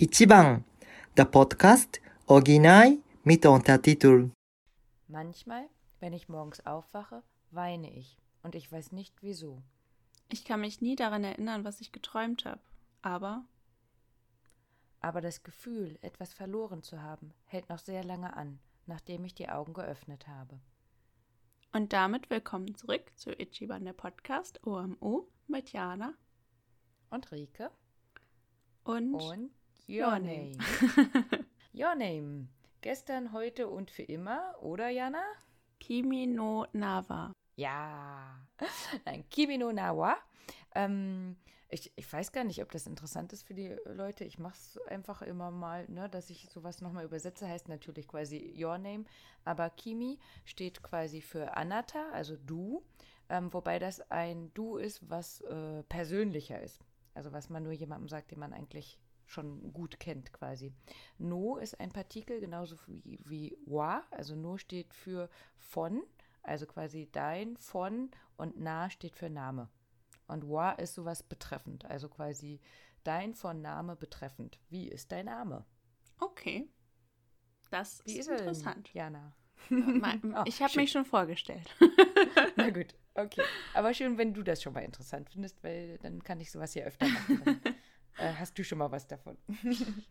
Ichiban, der Podcast Original mit Untertitel. Manchmal, wenn ich morgens aufwache, weine ich und ich weiß nicht wieso. Ich kann mich nie daran erinnern, was ich geträumt habe. Aber. Aber das Gefühl, etwas verloren zu haben, hält noch sehr lange an, nachdem ich die Augen geöffnet habe. Und damit willkommen zurück zu Ichiban der Podcast OMO mit Jana und Rike und, und Your Name. Your Name. Gestern, heute und für immer, oder Jana? Kimi no Nawa. Ja. Nein, Kimi no Nawa. Ähm, ich, ich weiß gar nicht, ob das interessant ist für die Leute. Ich mache es einfach immer mal, ne, dass ich sowas nochmal übersetze. Heißt natürlich quasi Your Name. Aber Kimi steht quasi für Anata, also du. Ähm, wobei das ein Du ist, was äh, persönlicher ist. Also was man nur jemandem sagt, den man eigentlich schon gut kennt quasi. No ist ein Partikel, genauso wie, wie wa, also no steht für von, also quasi dein, von und na steht für Name. Und wa ist sowas betreffend, also quasi dein von Name betreffend. Wie ist dein Name? Okay. Das Wie ist, ist interessant. Jana. Oh, ich habe mich schon vorgestellt. Na gut, okay. Aber schön, wenn du das schon mal interessant findest, weil dann kann ich sowas hier öfter machen. äh, hast du schon mal was davon.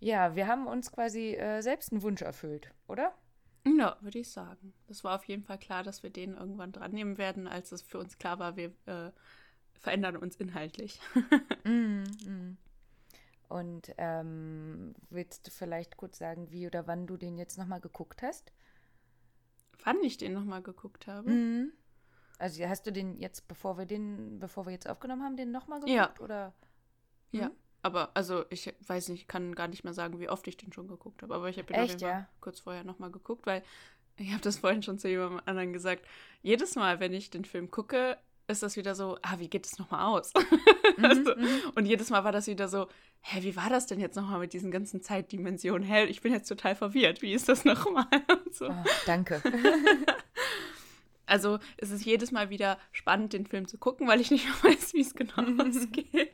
ja, wir haben uns quasi äh, selbst einen Wunsch erfüllt, oder? Ja, würde ich sagen. Das war auf jeden Fall klar, dass wir den irgendwann dran nehmen werden, als es für uns klar war, wir äh, verändern uns inhaltlich. mm, mm. Und ähm, willst du vielleicht kurz sagen, wie oder wann du den jetzt nochmal geguckt hast? Wann ich den nochmal geguckt habe? Mhm. Also hast du den jetzt, bevor wir den, bevor wir jetzt aufgenommen haben, den nochmal geguckt? Ja. Oder? Ja. Aber also ich weiß nicht, ich kann gar nicht mehr sagen, wie oft ich den schon geguckt habe. Aber ich habe ihn Echt, ja? kurz vorher nochmal geguckt, weil ich habe das vorhin schon zu jemandem anderen gesagt. Jedes Mal, wenn ich den Film gucke, ist das wieder so, ah, wie geht es nochmal aus? Mhm, also, mhm. und jedes Mal war das wieder so, hä, wie war das denn jetzt nochmal mit diesen ganzen Zeitdimensionen? Hä, ich bin jetzt total verwirrt. Wie ist das nochmal? So. Oh, danke. Also es ist jedes Mal wieder spannend, den Film zu gucken, weil ich nicht mehr weiß, wie es genau ausgeht.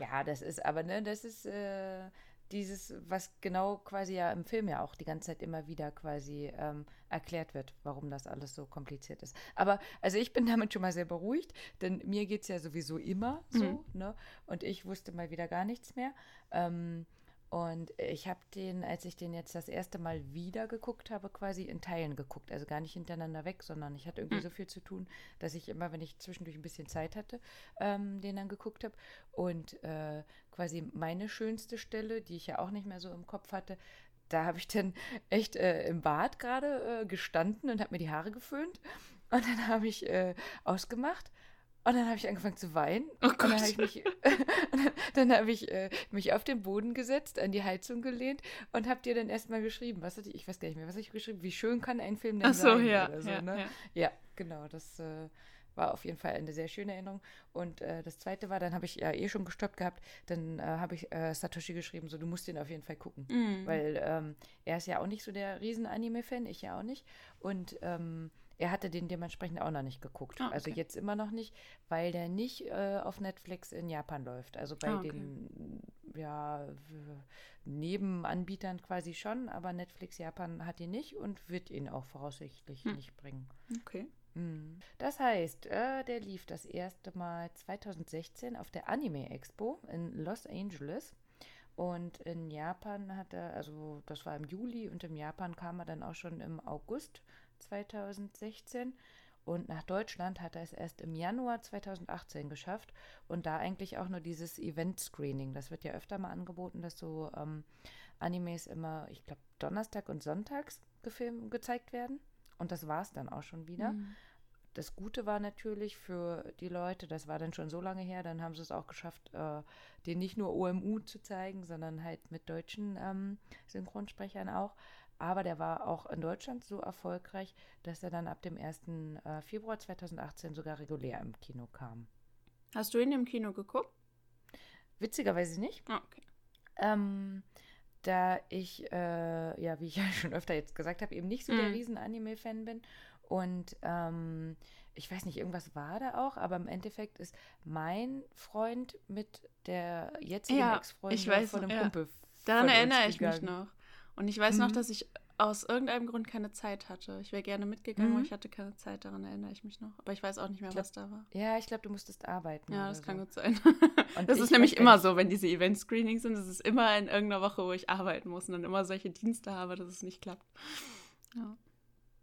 Ja, das ist aber, ne, das ist äh, dieses, was genau quasi ja im Film ja auch die ganze Zeit immer wieder quasi ähm, erklärt wird, warum das alles so kompliziert ist. Aber also ich bin damit schon mal sehr beruhigt, denn mir geht es ja sowieso immer so, Mhm. ne? Und ich wusste mal wieder gar nichts mehr. Ähm, und ich habe den, als ich den jetzt das erste Mal wieder geguckt habe, quasi in Teilen geguckt. Also gar nicht hintereinander weg, sondern ich hatte irgendwie Mhm. so viel zu tun, dass ich immer, wenn ich zwischendurch ein bisschen Zeit hatte, ähm, den dann geguckt habe. Und äh, quasi meine schönste Stelle, die ich ja auch nicht mehr so im Kopf hatte, da habe ich dann echt äh, im Bad gerade äh, gestanden und habe mir die Haare geföhnt. Und dann habe ich äh, ausgemacht. Und dann habe ich angefangen zu weinen. Oh Und dann habe ich mich, dann, habe ich äh, mich auf den Boden gesetzt, an die Heizung gelehnt und habe dir dann erstmal geschrieben, was hatte ich, ich weiß gar nicht mehr, was ich geschrieben, wie schön kann ein Film denn Ach so, sein ja. oder so, ja, ne? ja. Ja, genau, das äh, war auf jeden Fall eine sehr schöne Erinnerung. Und äh, das zweite war, dann habe ich ja eh schon gestoppt gehabt, dann äh, habe ich äh, Satoshi geschrieben, so du musst den auf jeden Fall gucken. Mhm. Weil ähm, er ist ja auch nicht so der Riesen-Anime-Fan, ich ja auch nicht. Und ähm, er hatte den dementsprechend auch noch nicht geguckt. Ah, Also okay. jetzt immer noch nicht, weil der nicht äh, auf Netflix in Japan läuft. Also bei Ah, okay. den ja, Nebenanbietern quasi schon, aber Netflix Japan hat ihn nicht und wird ihn auch voraussichtlich Hm. nicht bringen. Okay. Mhm. Das heißt, äh, der lief das erste Mal 2016 auf der Anime Expo in Los Angeles. Und in Japan hat er, also das war im Juli und in Japan kam er dann auch schon im August 2016. Und nach Deutschland hat er es erst im Januar 2018 geschafft. Und da eigentlich auch nur dieses Event-Screening. Das wird ja öfter mal angeboten, dass so ähm, Animes immer, ich glaube, Donnerstag und Sonntags gefilmt, gezeigt werden. Und das war es dann auch schon wieder. Mhm. Das Gute war natürlich für die Leute, das war dann schon so lange her, dann haben sie es auch geschafft, äh, den nicht nur OMU zu zeigen, sondern halt mit deutschen ähm, Synchronsprechern auch. Aber der war auch in Deutschland so erfolgreich, dass er dann ab dem 1. Äh, Februar 2018 sogar regulär im Kino kam. Hast du ihn im Kino geguckt? Witzigerweise nicht. Ah, okay. Ähm, da ich, äh, ja, wie ich ja schon öfter jetzt gesagt habe, eben nicht so der Mhm. Riesen-Anime-Fan bin Und ähm, ich weiß nicht, irgendwas war da auch, aber im Endeffekt ist mein Freund mit der jetzigen Ja, Ex-Freundin ich weiß von einem ja. Kumpel. Daran erinnere ich mich noch. Und ich weiß noch, Mhm. dass ich aus irgendeinem Grund keine Zeit hatte. Ich wäre gerne mitgegangen, Mhm. aber ich hatte keine Zeit. Daran erinnere ich mich noch. Aber ich weiß auch nicht mehr, glaub- was da war. Ja, ich glaube, du musstest arbeiten. Ja, das kann so. gut sein. Und das ist nämlich immer so, wenn diese Event-Screenings sind. Es ist immer in irgendeiner Woche, wo ich arbeiten muss und dann immer solche Dienste habe, dass es nicht klappt. Ja.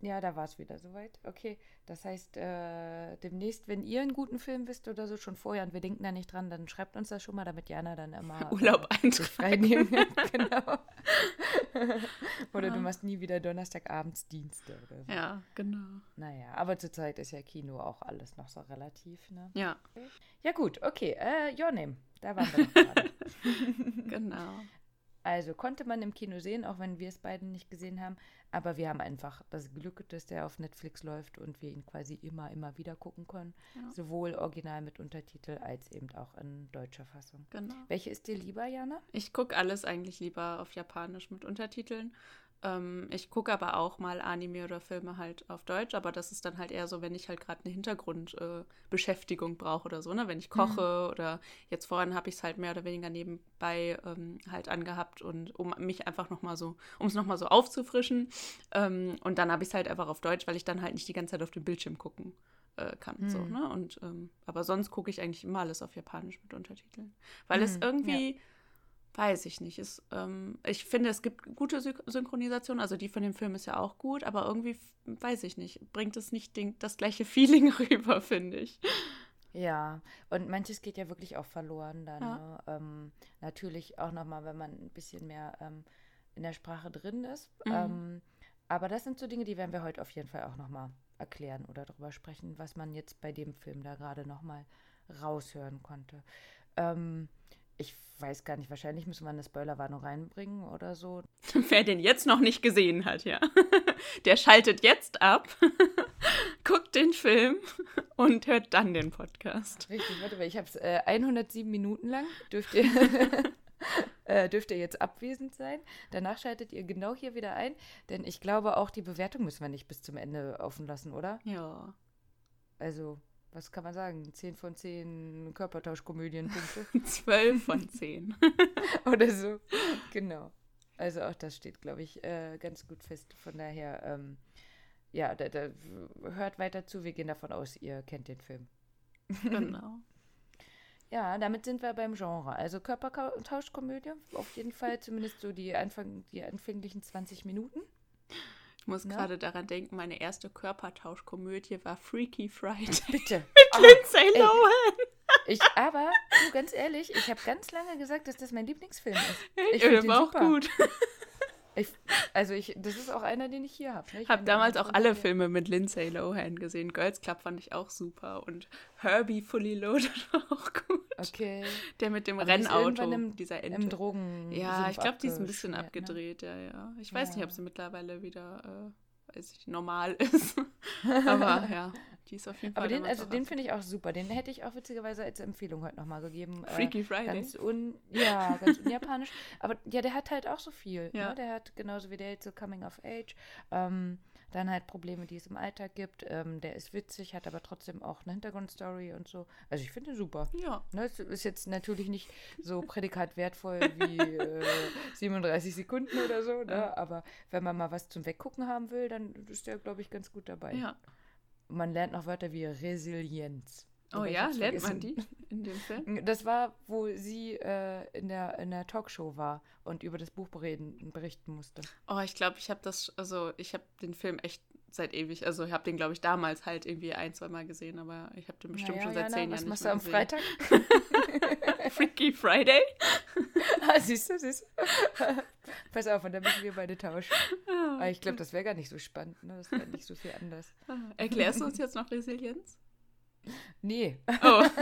Ja, da war es wieder soweit. Okay, das heißt, äh, demnächst, wenn ihr einen guten Film wisst oder so, schon vorher und wir denken da nicht dran, dann schreibt uns das schon mal, damit Jana dann immer Urlaub äh, kann. genau. oder du Ja. machst nie wieder Donnerstagabends Dienste oder so. ja, genau. Naja, aber zurzeit ist ja Kino auch alles noch so relativ, ne? Ja, Ja gut, okay, äh, Your Name, da waren wir noch gerade. genau. Also konnte man im Kino sehen, auch wenn wir es beiden nicht gesehen haben. Aber wir haben einfach das Glück, dass der auf Netflix läuft und wir ihn quasi immer, immer wieder gucken können. Ja. Sowohl original mit Untertitel als eben auch in deutscher Fassung. genau. Welche ist dir lieber, Jana? Ich gucke alles eigentlich lieber auf Japanisch mit Untertiteln. Ähm, ich gucke aber auch mal Anime oder Filme halt auf Deutsch, aber das ist dann halt eher so, wenn ich halt gerade eine Hintergrundbeschäftigung äh, brauche oder so, ne? Wenn ich koche oder jetzt vorhin habe ich es halt mehr oder weniger nebenbei ähm, halt angehabt und um mich einfach nochmal so, um es nochmal so aufzufrischen. Ähm, und dann habe ich es halt einfach auf Deutsch, weil ich dann halt nicht die ganze Zeit auf den Bildschirm gucken äh, kann. So, Hm. ne? Und ähm, aber sonst gucke ich eigentlich immer alles auf Japanisch mit Untertiteln. Weil es Hm, irgendwie, weiß ich nicht, ist, ähm, ich finde, es gibt gute Sy Synchronisation, also die von dem Film ist ja auch gut, aber irgendwie, weiß ich nicht, bringt es nicht den, das gleiche Feeling rüber, finde ich. Ja, und manches geht ja wirklich auch verloren dann. Ja. Ne? Ähm, natürlich auch nochmal, wenn man ein bisschen mehr ähm, in der Sprache drin ist. Mhm. Ähm, aber das sind so Dinge, die werden wir heute auf jeden Fall auch nochmal erklären oder darüber sprechen, was man jetzt bei dem Film da gerade nochmal raushören konnte. Ähm, ich weiß gar nicht, wahrscheinlich müssen wir eine Spoilerwarnung reinbringen oder so. Wer den jetzt noch nicht gesehen hat, ja, der schaltet jetzt ab, guckt den Film und hört dann den Podcast. Richtig, warte mal, ich habe es äh, 107 Minuten lang. Dürft ihr, äh, dürft ihr jetzt abwesend sein. Danach schaltet ihr genau hier wieder ein, denn ich glaube, auch die Bewertung müssen wir nicht bis zum Ende offen lassen, oder? Ja, Also, was kann man sagen? 10 von 10 Körpertauschkomödienpunkte zwölf von zehn. oder so. Genau. Also auch das steht, glaube ich, äh, ganz gut fest. Von daher, ähm, ja, da, da, hört weiter zu. Wir gehen davon aus, ihr kennt den Film. Genau. Ja, damit sind wir beim Genre. Also Körpertauschkomödie, auf jeden Fall zumindest so die, Anfang, die anfänglichen 20 Minuten. Ich muss Ja. gerade daran denken, meine erste Körpertauschkomödie war Freaky Friday. Bitte. Ah, Lindsay ey. Lohan. ich, aber, du, ganz ehrlich, ich habe ganz lange gesagt, dass das mein Lieblingsfilm ist. Ich Ja, find der den auch super. gut. Ich, also, ich, das ist auch einer, den ich hier habe. Ne? Ich habe damals auch alle denen. Filme mit Lindsay Lohan gesehen. Girls Club fand ich auch super. Und Herbie Fully Loaded war auch gut. Okay. Der mit dem Aber Rennauto, im- dieser Ente. Im Drogen. ja, ich glaube, die ist ein bisschen abgeschmiert, abgedreht, ja, ja. Ich weiß nicht, ob Ja. sie mittlerweile wieder, äh, weiß ich, normal ist. Aber ja, die ist auf jeden Fall. Aber den, also den finde ich auch super. Den hätte ich auch witzigerweise als Empfehlung heute nochmal gegeben. Äh, Freaky Friday. Ganz un, ja, ganz unjapanisch. Aber ja, der hat halt auch so viel. Ja. Ne? Der hat genauso wie der jetzt so Coming of Age. Ähm, dann halt Probleme, die es im Alltag gibt. Ähm, der ist witzig, hat aber trotzdem auch eine Hintergrundstory und so. Also ich finde ihn super. Ja, Ne, es ist jetzt natürlich nicht so prädikat wertvoll wie äh, 37 Sekunden oder so, ne? Ja. aber wenn man mal was zum Weggucken haben will, dann ist der, glaube ich, ganz gut dabei. ja. Man lernt noch Wörter wie Resilienz. Oh ja, lernt man die in dem Film? Das war, wo sie äh, in, der, in der Talkshow war und über das Buch bereden, berichten musste. Oh, ich glaube, ich habe das, also ich habe den Film echt seit ewig, also ich habe den, glaube ich, damals halt irgendwie ein, zwei Mal gesehen, aber ich habe den bestimmt Naja, schon seit Jana, zehn was Jahren machst nicht du am gesehen. Freitag? Freaky Friday? ah, siehst du, siehst du. Pass auf, und dann müssen wir beide tauschen. Ah, Aber ich glaube, das wäre gar nicht so spannend. Ne? Das wäre nicht so viel anders. ah. Erklärst du uns jetzt noch Resilienz? Nee. Oh,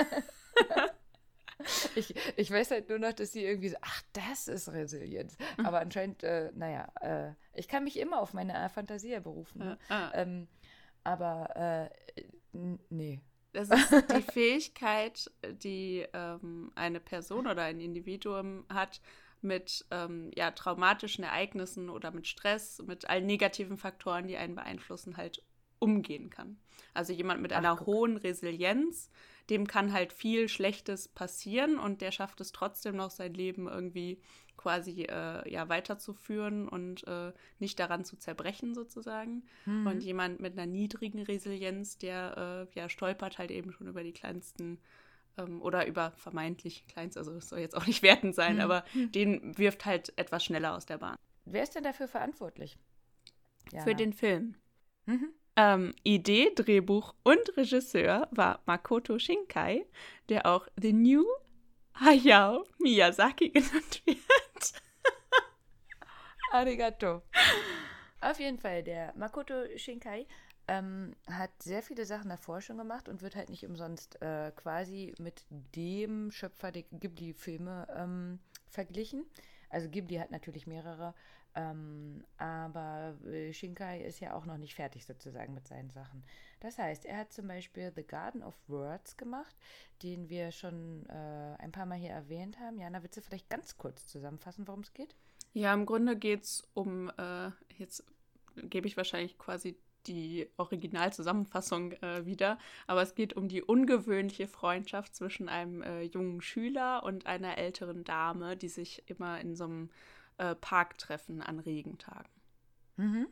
Ich, ich weiß halt nur noch, dass sie irgendwie so, ach, das ist Resilienz. Mhm. Aber anscheinend, äh, naja, äh, ich kann mich immer auf meine äh, Fantasie berufen. Ne? ah. Ähm, aber, äh, nee. Das ist die Fähigkeit, die ähm, eine Person oder ein Individuum hat, mit ähm, ja, traumatischen Ereignissen oder mit Stress, mit allen negativen Faktoren, die einen beeinflussen, halt umgehen kann. Also jemand mit einer Ach, hohen Resilienz, dem kann halt viel Schlechtes passieren und der schafft es trotzdem noch sein Leben irgendwie quasi äh, ja weiterzuführen und äh, nicht daran zu zerbrechen sozusagen. Mhm. Und jemand mit einer niedrigen Resilienz, der äh, ja stolpert halt eben schon über die kleinsten ähm, oder über vermeintlich kleinst, also das soll jetzt auch nicht wertend sein, mhm. aber den wirft halt etwas schneller aus der Bahn. Wer ist denn dafür verantwortlich? Jana. Für den Film. Mhm. Ähm, Idee, Drehbuch und Regisseur war Makoto Shinkai, der auch The New Hayao Miyazaki genannt wird. Arigato. Auf jeden Fall, der Makoto Shinkai ähm, hat sehr viele Sachen davor schon gemacht und wird halt nicht umsonst äh, quasi mit dem Schöpfer der Ghibli-Filme ähm, verglichen. Also Ghibli hat natürlich mehrere ähm, aber äh, Shinkai ist ja auch noch nicht fertig sozusagen mit seinen Sachen. Das heißt, er hat zum Beispiel The Garden of Words gemacht, den wir schon äh, ein paar Mal hier erwähnt haben. Jana, willst du vielleicht ganz kurz zusammenfassen, worum es geht? Ja, im Grunde geht es um, äh, jetzt gebe ich wahrscheinlich quasi die Originalzusammenfassung äh, wieder, aber es geht um die ungewöhnliche Freundschaft zwischen einem äh, jungen Schüler und einer älteren Dame, die sich immer in so einem äh, Parktreffen an Regentagen. Mhm.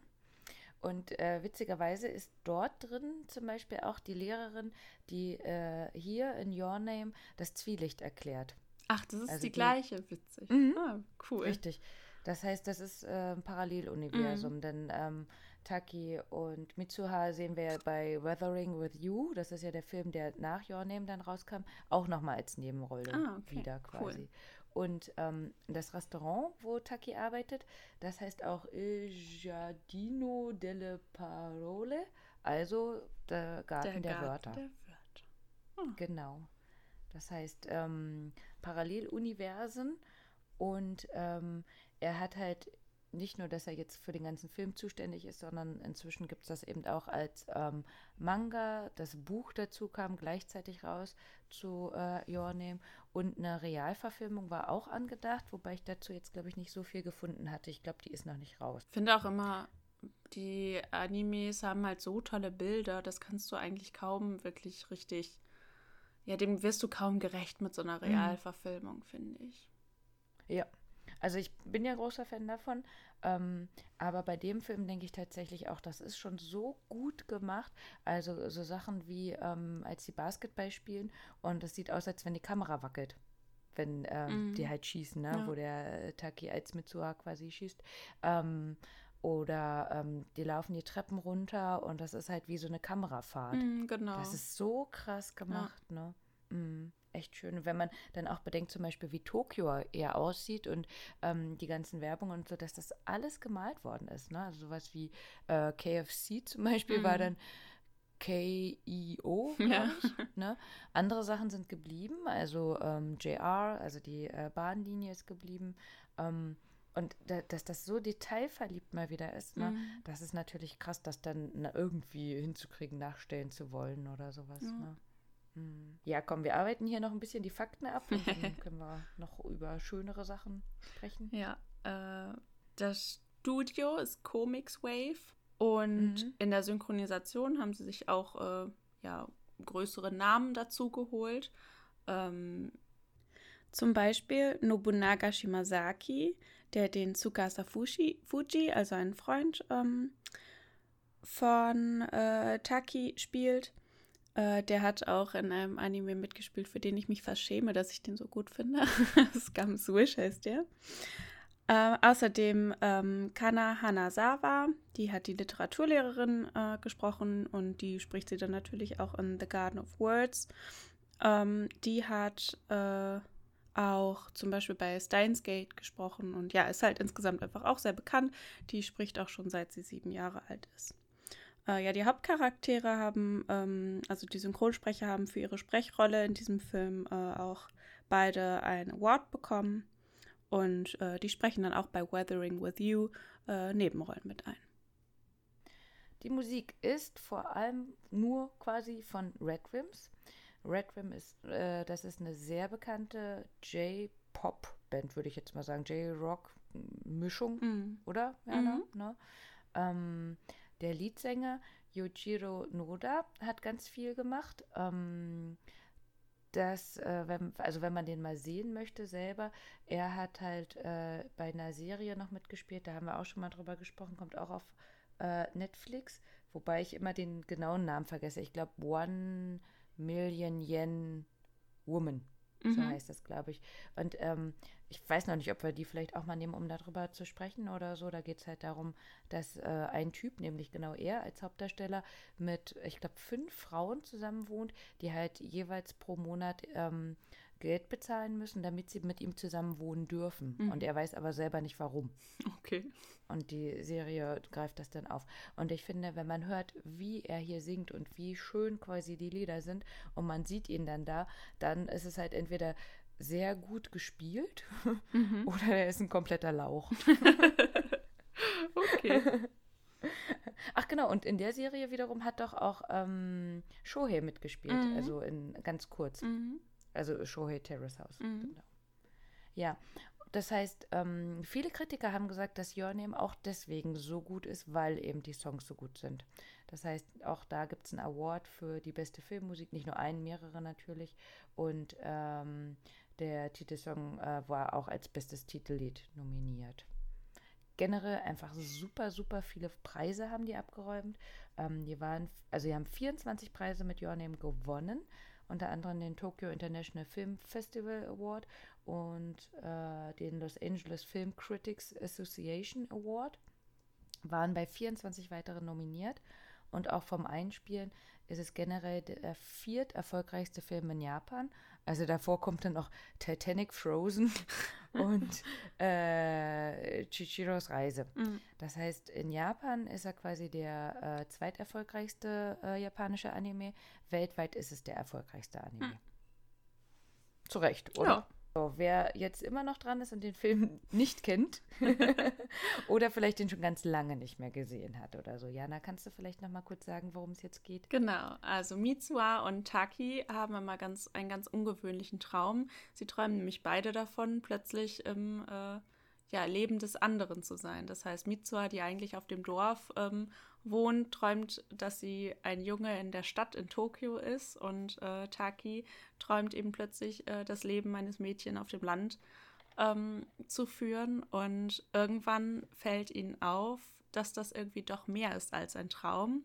Und äh, witzigerweise ist dort drin zum Beispiel auch die Lehrerin, die äh, hier in Your Name das Zwielicht erklärt. Ach, das ist also die, die, gleiche, witzig. Mhm. Ah, cool. Richtig. Das heißt, das ist äh, ein Paralleluniversum, mhm. denn ähm, Taki und Mitsuha sehen wir bei Weathering with You, das ist ja der Film, der nach Your Name dann rauskam, auch nochmal als Nebenrolle ah, okay. wieder quasi. Cool. Und ähm, das Restaurant, wo Taki arbeitet, das heißt auch Il Giardino delle Parole, also der Garten der, der Garten Wörter. Der Wörter. Hm. Genau. Das heißt ähm, Paralleluniversen und ähm, er hat halt nicht nur, dass er jetzt für den ganzen Film zuständig ist, sondern inzwischen gibt es das eben auch als ähm, Manga. Das Buch dazu kam gleichzeitig raus zu äh, Your Name und eine Realverfilmung war auch angedacht, wobei ich dazu jetzt, glaube ich, nicht so viel gefunden hatte. Ich glaube, die ist noch nicht raus. Ich finde auch immer, die Animes haben halt so tolle Bilder, das kannst du eigentlich kaum wirklich richtig, ja, dem wirst du kaum gerecht mit so einer mhm. Realverfilmung, mhm. finde ich. Ja, also ich bin ja großer Fan davon, ähm, aber bei dem Film denke ich tatsächlich auch, das ist schon so gut gemacht. Also so Sachen wie, ähm, als die Basketball spielen und es sieht aus, als wenn die Kamera wackelt. Wenn ähm, mhm. die halt schießen, ne? Ja. wo der Taki als Mitsuha quasi schießt. Ähm, oder ähm, die laufen die Treppen runter und das ist halt wie so eine Kamerafahrt. Mhm, genau. Das ist so krass gemacht, ja. ne? Mhm echt schön. wenn man dann auch bedenkt, zum Beispiel, wie Tokio eher aussieht und ähm, die ganzen Werbungen und so, dass das alles gemalt worden ist. Ne? Also sowas wie äh, KFC zum Beispiel mhm. war dann KEO, ja. ich. Ne? Andere Sachen sind geblieben, also ähm, JR, also die äh, Bahnlinie ist geblieben. Ähm, und da, dass das so detailverliebt mal wieder ist, ne? Mhm. das ist natürlich krass, das dann na, irgendwie hinzukriegen, nachstellen zu wollen oder sowas. Ja. Ne? Hm. Ja, komm, wir arbeiten hier noch ein bisschen die Fakten ab und dann können wir noch über schönere Sachen sprechen. Ja, äh, das Studio ist Comics Wave und mhm. in der Synchronisation haben sie sich auch äh, ja, größere Namen dazu geholt. Ähm, zum Beispiel Nobunaga Shimazaki, der den Tsukasa Fuji, Fuji also einen Freund ähm, von äh, Taki spielt. Äh, der hat auch in einem Anime mitgespielt, für den ich mich fast schäme, dass ich den so gut finde. Scum Swish heißt der. Äh, außerdem ähm, Kana Hanazawa, die hat die Literaturlehrerin äh, gesprochen und die spricht sie dann natürlich auch in The Garden of Words. Ähm, die hat äh, auch zum Beispiel bei Steins Gate gesprochen und ja, ist halt insgesamt einfach auch sehr bekannt. Die spricht auch schon seit sie sieben Jahre alt ist. Äh, ja, die Hauptcharaktere haben, ähm, also die Synchronsprecher haben für ihre Sprechrolle in diesem Film äh, auch beide ein Award bekommen. Und äh, die sprechen dann auch bei Weathering with You äh, Nebenrollen mit ein. Die Musik ist vor allem nur quasi von Red Rims. Red Rim ist, äh, das ist eine sehr bekannte J-Pop-Band, würde ich jetzt mal sagen. J-Rock-Mischung, mm. oder? Ja, mhm. ne? Ähm, der Leadsänger Yojiro Noda hat ganz viel gemacht. Ähm, das, äh, wenn, also wenn man den mal sehen möchte selber, er hat halt äh, bei einer Serie noch mitgespielt, da haben wir auch schon mal drüber gesprochen, kommt auch auf äh, Netflix, wobei ich immer den genauen Namen vergesse. Ich glaube One Million Yen Woman. So Mhm. heißt das, glaube ich. Und ähm, ich weiß noch nicht, ob wir die vielleicht auch mal nehmen, um darüber zu sprechen oder so. Da geht es halt darum, dass äh, ein Typ, nämlich genau er als Hauptdarsteller, mit, ich glaube, fünf Frauen zusammen wohnt, die halt jeweils pro Monat ähm, Geld bezahlen müssen, damit sie mit ihm zusammen wohnen dürfen. Mhm. Und er weiß aber selber nicht warum. Okay. Und die Serie greift das dann auf. Und ich finde, wenn man hört, wie er hier singt und wie schön quasi die Lieder sind und man sieht ihn dann da, dann ist es halt entweder sehr gut gespielt Mhm. oder er ist ein kompletter Lauch. Okay. Ach genau, und in der Serie wiederum hat doch auch ähm, Shohei mitgespielt, Mhm. also in ganz kurz. Mhm. Also Shohei Terrace House. Mhm. Genau. Ja, das heißt, ähm, viele Kritiker haben gesagt, dass Your Name auch deswegen so gut ist, weil eben die Songs so gut sind. Das heißt, auch da gibt es einen Award für die beste Filmmusik, nicht nur einen, mehrere natürlich. Und ähm, der Titelsong äh, war auch als bestes Titellied nominiert. Generell einfach super, super viele Preise haben die abgeräumt. Ähm, die waren, also die haben 24 Preise mit Your Name gewonnen unter anderem den Tokyo International Film Festival Award und äh, den Los Angeles Film Critics Association Award. Waren bei 24 weiteren nominiert und auch vom Einspielen ist es generell der viert erfolgreichste Film in Japan. Also davor kommt dann noch Titanic, Frozen und äh, Chichiros Reise. Mhm. Das heißt, in Japan ist er quasi der äh, zweiterfolgreichste äh, japanische Anime. Weltweit ist es der erfolgreichste Anime. Zu Recht, oder? Ja. So, wer jetzt immer noch dran ist und den Film nicht kennt oder vielleicht den schon ganz lange nicht mehr gesehen hat oder so. Jana, kannst du vielleicht noch mal kurz sagen, worum es jetzt geht? Genau, also Mitsuha und Taki haben immer ganz, einen ganz ungewöhnlichen Traum. Sie träumen nämlich beide davon, plötzlich im äh, ja, Leben des anderen zu sein. Das heißt, Mitsuha, die eigentlich auf dem Dorf ähm, wohnt, träumt, dass sie ein Junge in der Stadt in Tokio ist und äh, Taki träumt eben plötzlich, äh, das Leben eines Mädchen auf dem Land ähm, zu führen. Und irgendwann fällt ihnen auf, dass das irgendwie doch mehr ist als ein Traum.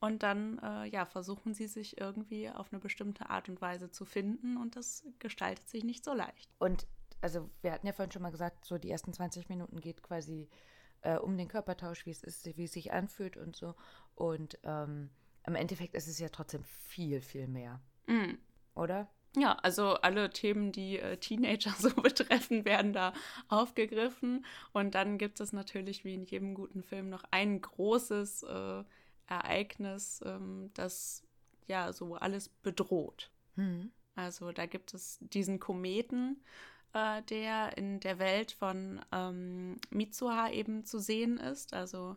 Und dann äh, ja, versuchen sie sich irgendwie auf eine bestimmte Art und Weise zu finden und das gestaltet sich nicht so leicht. Und also wir hatten ja vorhin schon mal gesagt, so die ersten 20 Minuten geht quasi äh, um den Körpertausch, wie es ist, wie es sich anfühlt und so. Und ähm, im Endeffekt ist es ja trotzdem viel, viel mehr, Mm. oder? Ja, also alle Themen, die äh, Teenager so betreffen, werden da aufgegriffen. Und dann gibt es natürlich wie in jedem guten Film noch ein großes äh, Ereignis, ähm, das ja so alles bedroht. Hm. Also da gibt es diesen Kometen, äh, der in der Welt von ähm, Mitsuha eben zu sehen ist. Also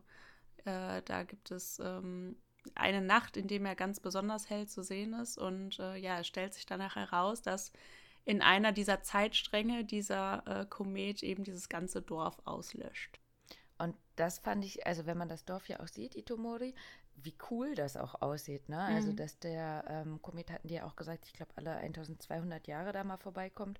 äh, da gibt es ähm, eine Nacht, in dem er ganz besonders hell zu sehen ist. Und äh, ja, es stellt sich danach heraus, dass in einer dieser Zeitstränge dieser äh, Komet eben dieses ganze Dorf auslöscht. Und das fand ich, also wenn man das Dorf ja auch sieht, Itomori, wie cool das auch aussieht, ne? Also, Mhm. dass der ähm, Komet hatten die ja auch gesagt, ich glaube, alle 1200 Jahre da mal vorbeikommt.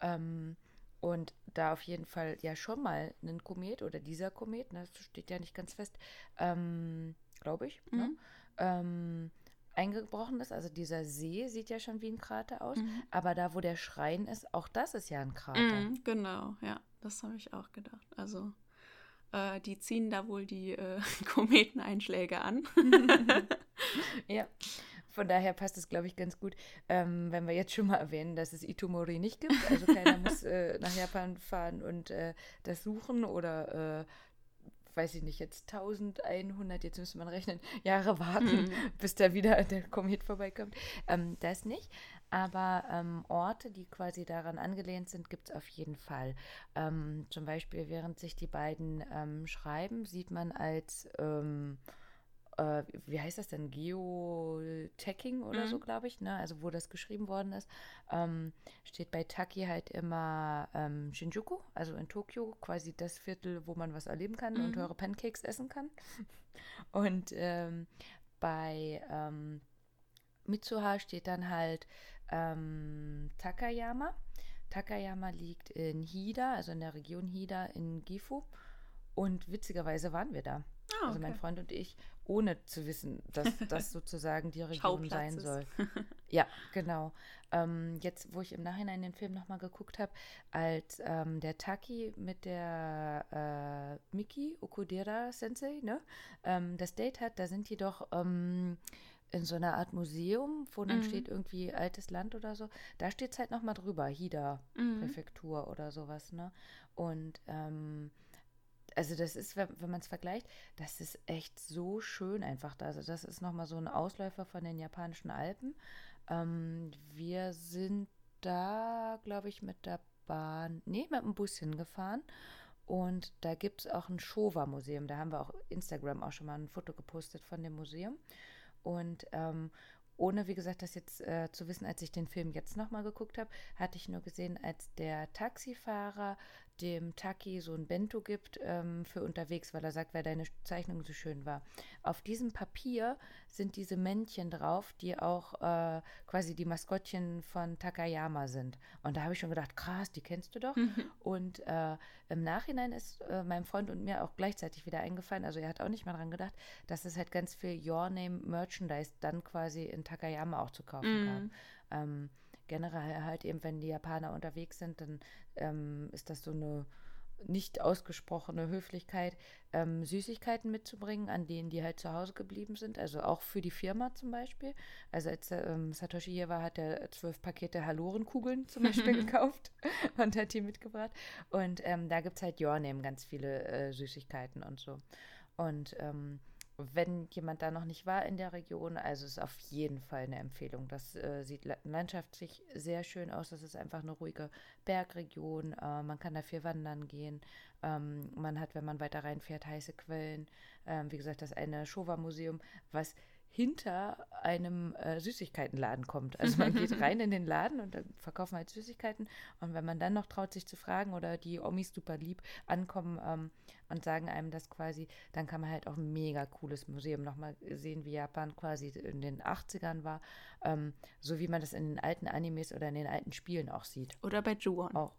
Ähm, und da auf jeden Fall ja schon mal ein Komet oder dieser Komet, ne, das steht ja nicht ganz fest, ähm, glaube ich, ne? Mhm. ähm, eingebrochen ist. Also dieser See sieht ja schon wie ein Krater aus. Mhm. Aber da, wo der Schrein ist, auch das ist ja ein Krater. Mhm, genau, ja, das habe ich auch gedacht. Also äh, die ziehen da wohl die äh, Kometeneinschläge an. Ja, von daher passt es, glaube ich, ganz gut, ähm, wenn wir jetzt schon mal erwähnen, dass es Itomori nicht gibt. Also keiner muss äh, nach Japan fahren und äh, das suchen oder, äh, weiß ich nicht, jetzt 1100, jetzt müsste man rechnen, Jahre warten, Mhm. bis da wieder der Komet vorbeikommt. Ähm, das nicht. Aber ähm, Orte, die quasi daran angelehnt sind, gibt es auf jeden Fall. Ähm, zum Beispiel, während sich die beiden ähm, schreiben, sieht man als ähm, äh, wie heißt das denn? Geoteching oder so, Mhm. glaube ich, ne? Also wo das geschrieben worden ist, ähm, steht bei Taki halt immer ähm, Shinjuku, also in Tokio, quasi das Viertel, wo man was erleben kann und Mhm. teure Pancakes essen kann. Und ähm, bei ähm, Mitsuha steht dann halt ähm, Takayama. Takayama liegt in Hida, also in der Region Hida in Gifu. Und witzigerweise waren wir da. Oh, also mein Freund und ich, ohne zu wissen, dass das sozusagen die Region sein soll. ja, genau. Ähm, jetzt, wo ich im Nachhinein den Film nochmal geguckt habe, als ähm, der Taki mit der äh, Miki Okudera Sensei, ne, ähm, das Date hat, da sind die doch ähm, in so einer Art Museum, wo dann mhm. steht irgendwie altes Land oder so. Da steht es halt nochmal drüber, Hida mhm. Präfektur oder sowas, ne? Und ähm, also das ist, wenn, wenn man es vergleicht, das ist echt so schön einfach da. Also das ist nochmal so ein Ausläufer von den japanischen Alpen. Ähm, wir sind da, glaube ich, mit der Bahn, nee, mit dem Bus hingefahren. Und da gibt es auch ein Showa-Museum. Da haben wir auch Instagram auch schon mal ein Foto gepostet von dem Museum. Und ähm, ohne, wie gesagt, das jetzt äh, zu wissen, als ich den Film jetzt nochmal geguckt habe, hatte ich nur gesehen, als der Taxifahrer dem Taki so ein Bento gibt ähm, für unterwegs, weil er sagt, weil deine Zeichnung so schön war. Auf diesem Papier sind diese Männchen drauf, die auch äh, quasi die Maskottchen von Takayama sind. Und da habe ich schon gedacht, krass, die kennst du doch. und äh, im Nachhinein ist äh, meinem Freund und mir auch gleichzeitig wieder eingefallen, also er hat auch nicht mal dran gedacht, dass es halt ganz viel Your Name Merchandise dann quasi in Takayama auch zu kaufen gab. Mhm. Ähm, generell halt eben, wenn die Japaner unterwegs sind, dann ähm, ist das so eine nicht ausgesprochene Höflichkeit, ähm, Süßigkeiten mitzubringen, an denen die halt zu Hause geblieben sind. Also auch für die Firma zum Beispiel. Also als ähm, Satoshi hier war, hat er zwölf Pakete Halorenkugeln zum Beispiel gekauft und hat die mitgebracht. Und ähm, da gibt es halt Your Name ganz viele äh, Süßigkeiten und so. Und ähm, wenn jemand da noch nicht war in der Region, also ist auf jeden Fall eine Empfehlung. Das äh, sieht landschaftlich sehr schön aus. Das ist einfach eine ruhige Bergregion. Äh, man kann da viel wandern gehen. Ähm, man hat, wenn man weiter reinfährt, heiße Quellen. Ähm, wie gesagt, das eine Showa-Museum, was hinter einem äh, Süßigkeitenladen kommt. Also man geht rein in den Laden und dann verkaufen halt Süßigkeiten. Und wenn man dann noch traut, sich zu fragen oder die Omis super lieb ankommen ähm, und sagen einem das quasi, dann kann man halt auch ein mega cooles Museum nochmal sehen, wie Japan quasi in den 80ern war. Ähm, so wie man das in den alten Animes oder in den alten Spielen auch sieht. Oder bei Juon. Auch.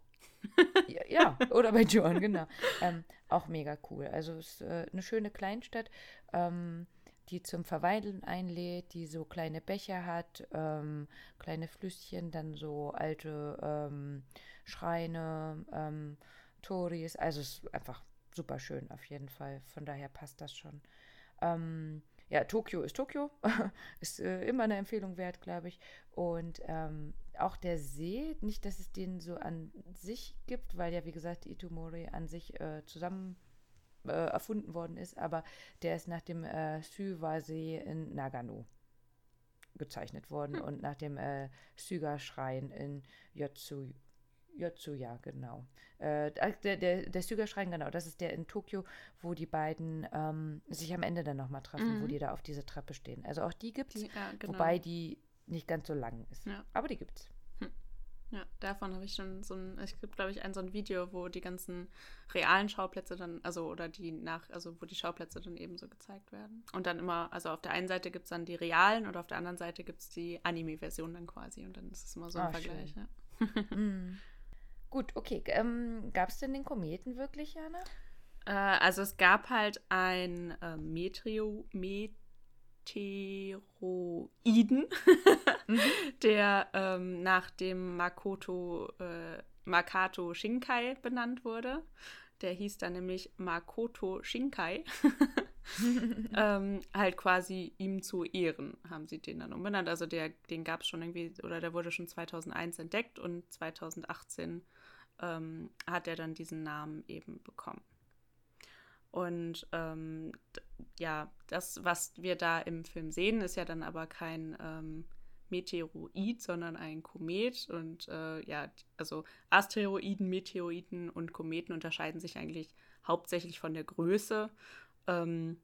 ja, ja, oder bei Juon, genau. Ähm, auch mega cool. Also es ist äh, eine schöne Kleinstadt. Ähm, die zum Verweilen einlädt, die so kleine Becher hat, ähm, kleine Flüsschen, dann so alte ähm, Schreine, ähm, Toris. Also es ist einfach super schön auf jeden Fall. Von daher passt das schon. Ähm, ja, Tokio ist Tokio. ist äh, immer eine Empfehlung wert, glaube ich. Und ähm, auch der See, nicht, dass es den so an sich gibt, weil ja, wie gesagt, Itomori an sich äh, zusammen äh, erfunden worden ist, aber der ist nach dem äh, Suwa-See in Nagano gezeichnet worden hm. und nach dem äh, Suga-Schrein in Yotsu, Yotsuya, genau. Äh, der, der, der Suga-Schrein, genau, das ist der in Tokio, wo die beiden ähm, sich am Ende dann nochmal treffen, mhm. wo die da auf dieser Treppe stehen. Also auch die gibt es, ja, genau. wobei die nicht ganz so lang ist. Ja. Aber die gibt es. Ja, davon habe ich schon so ein, es gibt, glaube ich, ein so ein Video, wo die ganzen realen Schauplätze dann, also oder die nach, also wo die Schauplätze dann eben so gezeigt werden. Und dann immer, also auf der einen Seite gibt es dann die realen und auf der anderen Seite gibt es die Anime-Version dann quasi und dann ist es immer so ein oh, Vergleich, ja. mm. Gut, okay. Ähm, gab es denn den Kometen wirklich, Jana? Äh, also es gab halt ein äh, Metrio, Met Asteroiden, mhm. der ähm, nach dem Makoto, äh, Makato Shinkai benannt wurde. Der hieß dann nämlich Makoto Shinkai. ähm, halt quasi ihm zu Ehren haben sie den dann umbenannt. Also der, den gab es schon irgendwie, oder der wurde schon 2001 entdeckt und 2018 ähm, hat er dann diesen Namen eben bekommen. Und ähm, ja, das, was wir da im Film sehen, ist ja dann aber kein ähm, Meteoroid, sondern ein Komet. Und äh, ja, also Asteroiden, Meteoroiden und Kometen unterscheiden sich eigentlich hauptsächlich von der Größe. Ähm,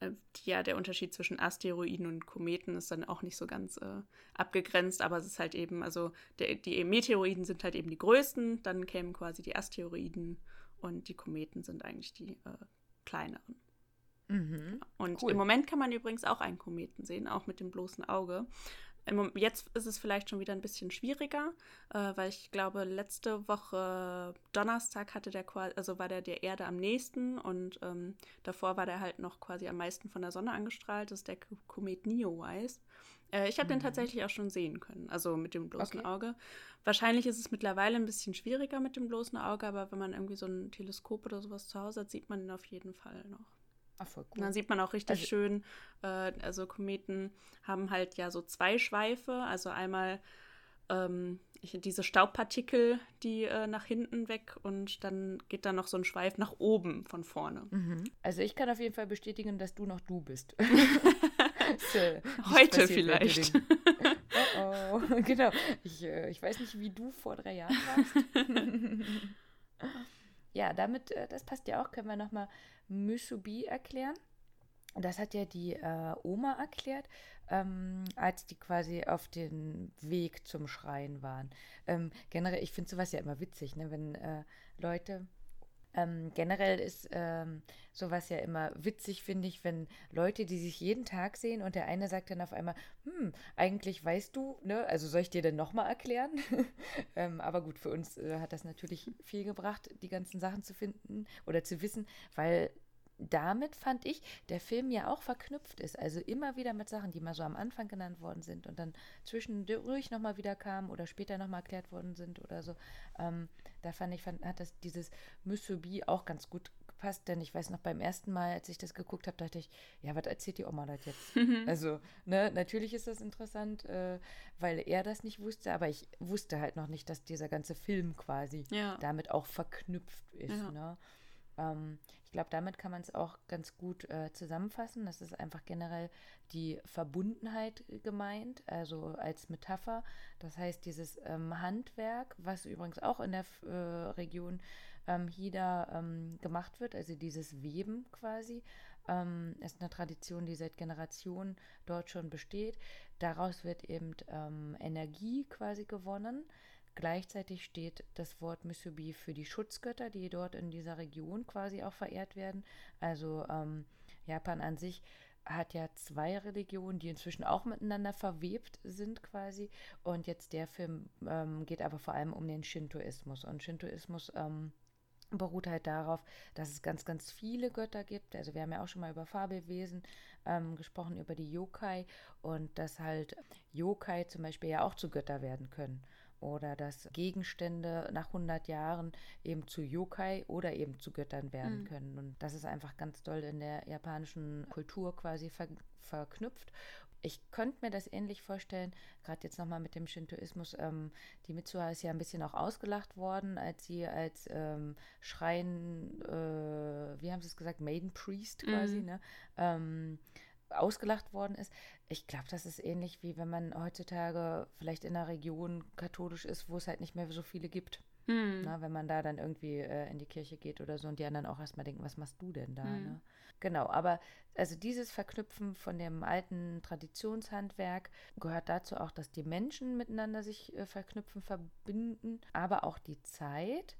äh, ja, der Unterschied zwischen Asteroiden und Kometen ist dann auch nicht so ganz äh, abgegrenzt, aber es ist halt eben, also der, die Meteoroiden sind halt eben die größten, dann kämen quasi die Asteroiden und die Kometen sind eigentlich die äh, kleineren. Mhm. Und cool. im Moment kann man übrigens auch einen Kometen sehen, auch mit dem bloßen Auge. Jetzt ist es vielleicht schon wieder ein bisschen schwieriger, äh, weil ich glaube, letzte Woche Donnerstag hatte der also war der der Erde am nächsten und ähm, davor war der halt noch quasi am meisten von der Sonne angestrahlt. Das ist der Komet Neowise. Äh, ich habe mhm. den tatsächlich auch schon sehen können, also mit dem bloßen okay. Auge. Wahrscheinlich ist es mittlerweile ein bisschen schwieriger mit dem bloßen Auge, aber wenn man irgendwie so ein Teleskop oder sowas zu Hause hat, sieht man ihn auf jeden Fall noch. Ach, voll cool. Und dann sieht man auch richtig also, schön, äh, also Kometen haben halt ja so zwei Schweife, also einmal ähm, diese Staubpartikel, die äh, nach hinten weg und dann geht da noch so ein Schweif nach oben von vorne. Mhm. Also ich kann auf jeden Fall bestätigen, dass du noch du bist. Heute vielleicht. oh, oh. Genau. Ich, äh, ich weiß nicht, wie du vor drei Jahren warst. ja, damit, äh, das passt ja auch, können wir nochmal Musubi erklären. Das hat ja die äh, Oma erklärt, ähm, als die quasi auf dem Weg zum Schreien waren. Ähm, generell, ich finde sowas ja immer witzig, ne? wenn äh, Leute ähm, generell ist ähm, sowas ja immer witzig, finde ich, wenn Leute, die sich jeden Tag sehen und der eine sagt dann auf einmal, hm, eigentlich weißt du, ne, also soll ich dir denn nochmal erklären? ähm, aber gut, für uns äh, hat das natürlich viel gebracht, die ganzen Sachen zu finden oder zu wissen, weil damit fand ich, der Film ja auch verknüpft ist. Also immer wieder mit Sachen, die mal so am Anfang genannt worden sind und dann zwischendurch nochmal wieder kamen oder später nochmal erklärt worden sind oder so. Ähm, da fand ich, fand, hat das dieses Musubi auch ganz gut gepasst, denn ich weiß noch beim ersten Mal, als ich das geguckt habe, dachte ich, ja, was erzählt die Oma das jetzt? also, ne, natürlich ist das interessant, äh, weil er das nicht wusste, aber ich wusste halt noch nicht, dass dieser ganze Film quasi ja. damit auch verknüpft ist. Ja. Ne? Ähm, ich glaube, damit kann man es auch ganz gut äh, zusammenfassen. Das ist einfach generell die Verbundenheit gemeint, also als Metapher. Das heißt, dieses ähm, Handwerk, was übrigens auch in der äh, Region ähm, Hida ähm, gemacht wird, also dieses Weben quasi, ähm, ist eine Tradition, die seit Generationen dort schon besteht. Daraus wird eben ähm, Energie quasi gewonnen. Gleichzeitig steht das Wort Musubi für die Schutzgötter, die dort in dieser Region quasi auch verehrt werden. Also ähm, Japan an sich hat ja zwei Religionen, die inzwischen auch miteinander verwebt sind quasi. Und jetzt der Film ähm, geht aber vor allem um den Shintoismus. Und Shintoismus ähm, beruht halt darauf, dass es ganz, ganz viele Götter gibt. Also wir haben ja auch schon mal über Fabelwesen ähm, gesprochen, über die Yokai und dass halt Yokai zum Beispiel ja auch zu Götter werden können oder dass Gegenstände nach 100 Jahren eben zu Yokai oder eben zu Göttern werden mhm. können. Und das ist einfach ganz doll in der japanischen Kultur quasi ver verknüpft. Ich könnte mir das ähnlich vorstellen, gerade jetzt nochmal mit dem Shintoismus. Ähm, die Mitsuha ist ja ein bisschen auch ausgelacht worden, als sie als ähm, Schrein, äh, wie haben sie es gesagt, Maiden Priest quasi, mhm. ne? Ähm, ausgelacht worden ist. Ich glaube, das ist ähnlich wie wenn man heutzutage vielleicht in einer Region katholisch ist, wo es halt nicht mehr so viele gibt. Hm. Na, wenn man da dann irgendwie äh, in die Kirche geht oder so und die anderen auch erstmal denken, was machst du denn da? Hm. Ne? Genau, aber also dieses Verknüpfen von dem alten Traditionshandwerk gehört dazu auch, dass die Menschen miteinander sich äh, verknüpfen, verbinden, aber auch die Zeit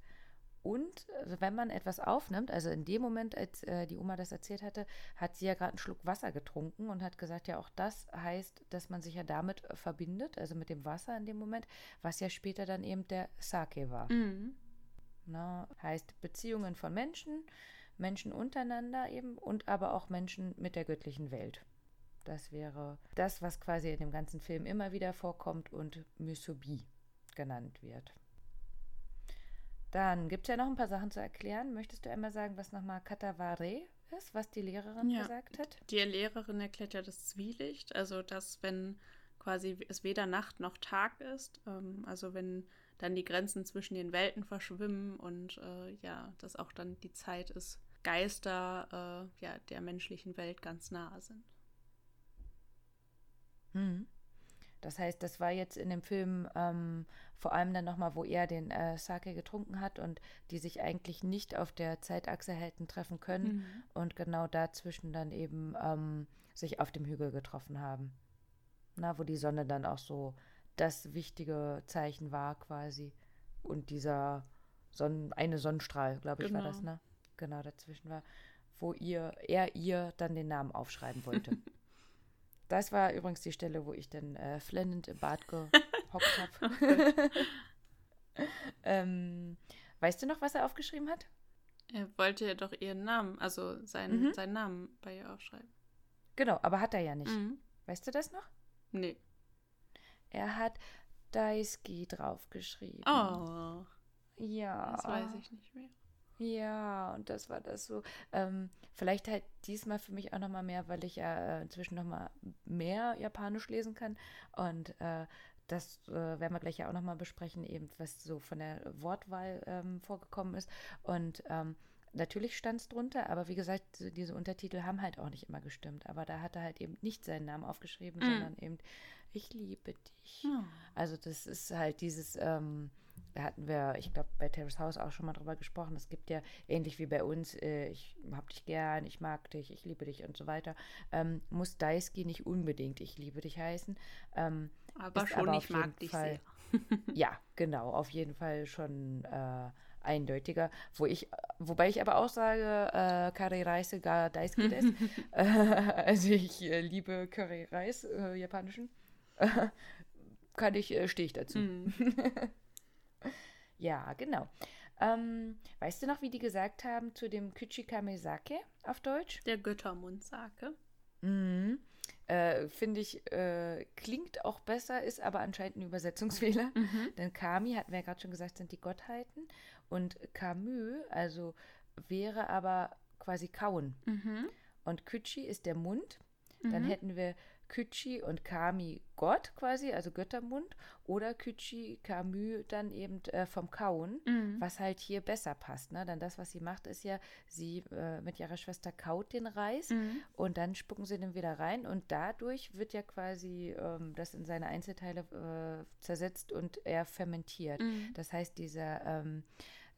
und also wenn man etwas aufnimmt, also in dem Moment, als äh, die Oma das erzählt hatte, hat sie ja gerade einen Schluck Wasser getrunken und hat gesagt, ja, auch das heißt, dass man sich ja damit äh, verbindet, also mit dem Wasser in dem Moment, was ja später dann eben der Sake war. Mhm. Na, heißt Beziehungen von Menschen, Menschen untereinander eben und aber auch Menschen mit der göttlichen Welt. Das wäre das, was quasi in dem ganzen Film immer wieder vorkommt und Musubi genannt wird. Dann gibt es ja noch ein paar Sachen zu erklären. Möchtest du einmal sagen, was nochmal Kataware ist, was die Lehrerin ja. gesagt hat? Die Lehrerin erklärt ja das Zwielicht, also dass wenn quasi es weder Nacht noch Tag ist, ähm, also wenn dann die Grenzen zwischen den Welten verschwimmen und äh, ja, dass auch dann die Zeit ist, Geister äh, ja, der menschlichen Welt ganz nahe sind. Hm. Das heißt, das war jetzt in dem Film ähm, vor allem dann nochmal, wo er den äh, Sake getrunken hat und die sich eigentlich nicht auf der Zeitachse hätten treffen können mhm. und genau dazwischen dann eben ähm, sich auf dem Hügel getroffen haben. Na, wo die Sonne dann auch so das wichtige Zeichen war quasi. Und dieser Sonnen eine Sonnenstrahl, glaube ich, genau. war das, genau. ne? Genau, dazwischen war. wo ihr, er ihr dann den Namen aufschreiben wollte. das war übrigens die Stelle, wo ich dann äh, flennend im Bad gehockt habe. ähm, weißt du noch, was er aufgeschrieben hat? Er wollte ja doch ihren Namen, also seinen, mhm. seinen Namen bei ihr aufschreiben. Genau, aber hat er ja nicht. Mhm. Weißt du das noch? Nee. Er hat Daisuke draufgeschrieben. Oh. Ja. Das weiß ich nicht mehr. Ja, und das war das so. Ähm, vielleicht halt diesmal für mich auch nochmal mehr, weil ich ja äh, inzwischen nochmal mehr Japanisch lesen kann. Und äh, das äh, werden wir gleich ja auch nochmal besprechen, eben was so von der Wortwahl ähm, vorgekommen ist. Und ähm, natürlich stand es drunter, aber wie gesagt, diese Untertitel haben halt auch nicht immer gestimmt. Aber da hat er halt eben nicht seinen Namen aufgeschrieben, mhm. sondern eben Ich liebe dich. Mhm. Also das ist halt dieses, ähm, hatten wir, ich glaube, bei Terrace House auch schon mal drüber gesprochen. Es gibt ja ähnlich wie bei uns, äh, ich hab dich gern, ich mag dich, ich liebe dich und so weiter. Ähm, muss Daisuke nicht unbedingt Ich liebe dich heißen. Ähm, aber schon, aber ich mag dich Fall, sehr. ja, genau, auf jeden Fall schon äh, eindeutiger. Wo ich, wobei ich aber auch sage, äh, Curry Reis ga Daisuke des. äh, also ich äh, liebe Curry Reis, äh, japanischen. Kann ich, äh, stehe ich dazu. Mm. Ja, genau. Ähm, weißt du noch, wie die gesagt haben zu dem Kuchikamesake auf Deutsch? Der Göttermundsake. Mhm. Äh, Finde ich, äh, klingt auch besser, ist aber anscheinend ein Übersetzungsfehler. Mhm. Denn Kami, hatten wir ja gerade schon gesagt, sind die Gottheiten. Und Camus, also wäre aber quasi kauen. Mhm. Und Küchi ist der Mund. Dann mhm. hätten wir Küchi und Kami Gott quasi, also Göttermund, oder Küchi Camus dann eben äh, vom Kauen, mhm. was halt hier besser passt. Ne? Dann das, was sie macht, ist ja, sie äh, mit ihrer Schwester kaut den Reis mhm. und dann spucken sie den wieder rein und dadurch wird ja quasi ähm, das in seine Einzelteile äh, zersetzt und er fermentiert. Mhm. Das heißt, dieser ähm,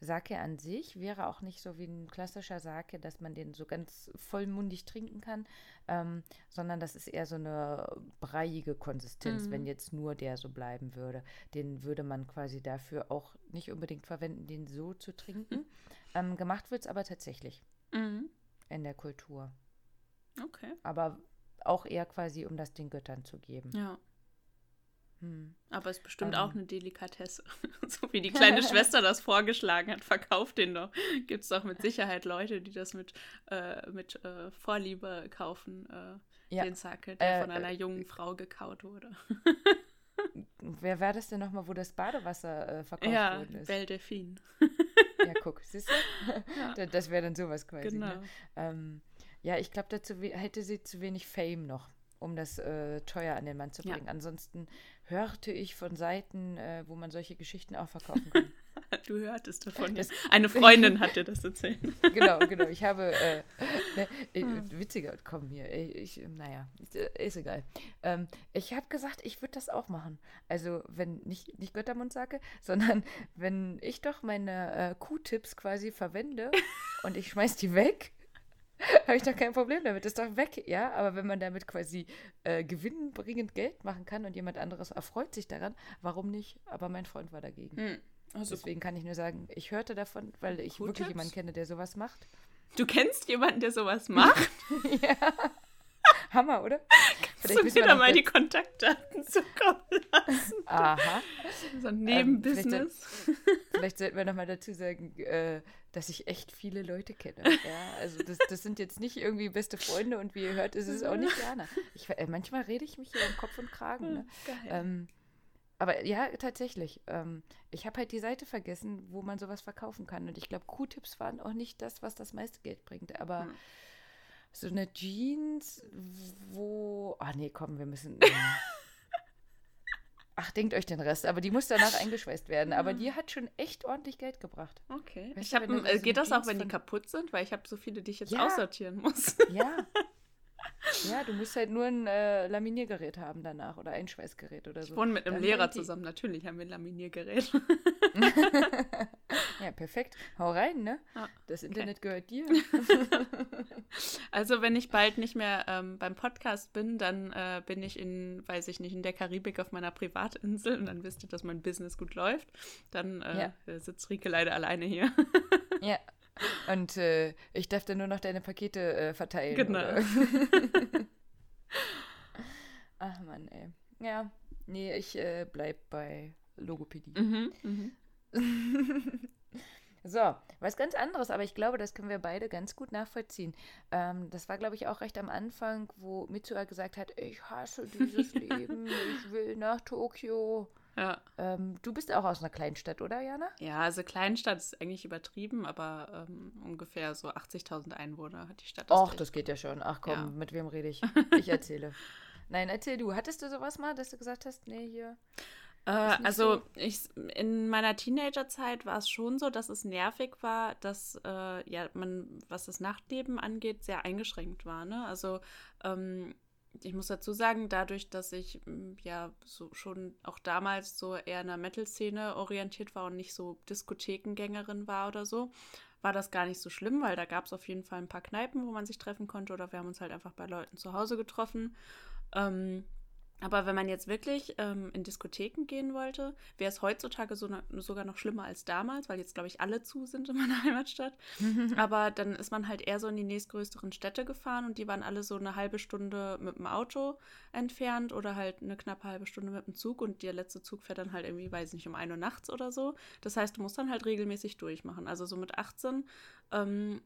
Sake an sich wäre auch nicht so wie ein klassischer Sake, dass man den so ganz vollmundig trinken kann, ähm, sondern das ist eher so eine breiige Konsistenz, mhm. wenn jetzt nur der so bleiben würde. Den würde man quasi dafür auch nicht unbedingt verwenden, den so zu trinken. Ähm, gemacht wird es aber tatsächlich mhm. in der Kultur. Okay. Aber auch eher quasi, um das den Göttern zu geben. Ja. Hm. Aber es ist bestimmt ähm. auch eine Delikatesse. so wie die kleine Schwester das vorgeschlagen hat, verkauft den doch. Gibt es doch mit Sicherheit Leute, die das mit, äh, mit äh, Vorliebe kaufen, äh, ja. den Sake, der äh, von einer äh, jungen Frau gekaut wurde. Wer war das denn nochmal, wo das Badewasser äh, verkauft ja, worden ist? Belle Delphine. ja, guck, siehst du? Ja. Das wäre dann sowas quasi. Ne? Genau. Ne? Ähm, ja, ich glaube, dazu hätte sie zu wenig Fame noch um das teuer an den Mann zu bringen. Ja. Ansonsten hörte ich von Seiten, äh, wo man solche Geschichten auch verkaufen kann. du hörtest davon. Das, Eine Freundin hat dir das erzählt. genau, genau. Ich habe, äh, ne, hm. witziger, komm hier, ich, naja, ist egal. Ähm, ich habe gesagt, ich würde das auch machen. Also, wenn, nicht, nicht Göttermund sage, sondern wenn ich doch meine äh, Q-Tipps quasi verwende und ich schmeiß die weg, habe ich doch kein Problem damit. Ist doch weg, ja. Aber wenn man damit quasi äh, gewinnbringend Geld machen kann und jemand anderes erfreut sich daran, warum nicht? Aber mein Freund war dagegen. Hm. Also Deswegen kann ich nur sagen, ich hörte davon, weil ich wirklich Tipps? jemanden kenne, der sowas macht. Du kennst jemanden, der sowas macht? ja. Hammer, oder? Kannst du wieder mal die Kontaktdaten zukommen lassen? Aha. So ein Nebenbusiness. Ähm, vielleicht, vielleicht, sollten wir nochmal dazu sagen, äh, dass ich echt viele Leute kenne. Ja, also das, das, sind jetzt nicht irgendwie beste Freunde und wie ihr hört, ist es auch nicht Jana. Ich, äh, manchmal rede ich mich hier um Kopf und Kragen. Ne? Ähm, aber ja, tatsächlich. Ähm, ich habe halt die Seite vergessen, wo man sowas verkaufen kann. Und ich glaube, Q-Tips waren auch nicht das, was das meiste Geld bringt. Aber hm so eine Jeans, wo. Ah, nee, komm, wir müssen. Ach, denkt euch den Rest. Aber die muss danach eingeschweißt werden. Aber die hat schon echt ordentlich Geld gebracht. Okay. Weißt ich hab, du, äh, geht das auch, wenn die kaputt sind? Weil ich habe so viele, die ich jetzt ja. aussortieren muss. Ja. Ja, du musst halt nur ein äh, Laminiergerät haben danach oder ein Schweißgerät oder so. Ich wohne mit einem Dann Lehrer zusammen, natürlich haben wir ein Laminiergerät. ja, perfekt. Hau rein, ne? Ah, das Internet okay. gehört dir. also, wenn ich bald nicht mehr ähm, beim Podcast bin, dann äh, bin ich in, weiß ich nicht, in der Karibik auf meiner Privatinsel und dann wisst ihr, dass mein Business gut läuft. Dann äh, ja. sitzt Rike leider alleine hier. ja, Und äh, ich darf dann nur noch deine Pakete äh, verteilen. Genau. Ach Mann, ey. Ja, nee, ich äh, bleib bei Logopädie. Mhm, mhm. So, was ganz anderes, aber ich glaube, das können wir beide ganz gut nachvollziehen. Ähm, das war, glaube ich, auch recht am Anfang, wo Mitsuha gesagt hat, ich hasse dieses Leben, ich will nach Tokio. Ja. Ähm, du bist auch aus einer Kleinstadt, oder, Jana? ja, also Kleinstadt ist eigentlich übertrieben, aber ähm, ungefähr so 80.000 Einwohner hat die Stadt. Ach, Österreich. das geht ja schon. Ach komm, Ja. mit wem rede ich? Ich erzähle. Nein, erzähl du. Hattest du sowas mal, dass du gesagt hast, nee, hier. Äh, also so? ich, in meiner Teenagerzeit war es schon so, dass es nervig war, dass äh, ja man, was das Nachtleben angeht, sehr eingeschränkt war. Ne? Also ähm, ich muss dazu sagen, dadurch, dass ich m, ja so schon auch damals so eher in der Metal-Szene orientiert war und nicht so Diskothekengängerin war oder so, war das gar nicht so schlimm, weil da gab es auf jeden Fall ein paar Kneipen, wo man sich treffen konnte oder wir haben uns halt einfach bei Leuten zu Hause getroffen. Ähm, aber wenn man jetzt wirklich ähm, in Diskotheken gehen wollte, wäre es heutzutage so ne, sogar noch schlimmer als damals, weil jetzt, glaube ich, alle zu sind in meiner Heimatstadt. Aber dann ist man halt eher so in die nächstgrößeren Städte gefahren und die waren alle so eine halbe Stunde mit dem Auto entfernt oder halt eine knappe halbe Stunde mit dem Zug und der letzte Zug fährt dann halt irgendwie, weiß ich nicht, um 1 Uhr nachts oder so. Das heißt, du musst dann halt regelmäßig durchmachen. Also so mit 18 ähm,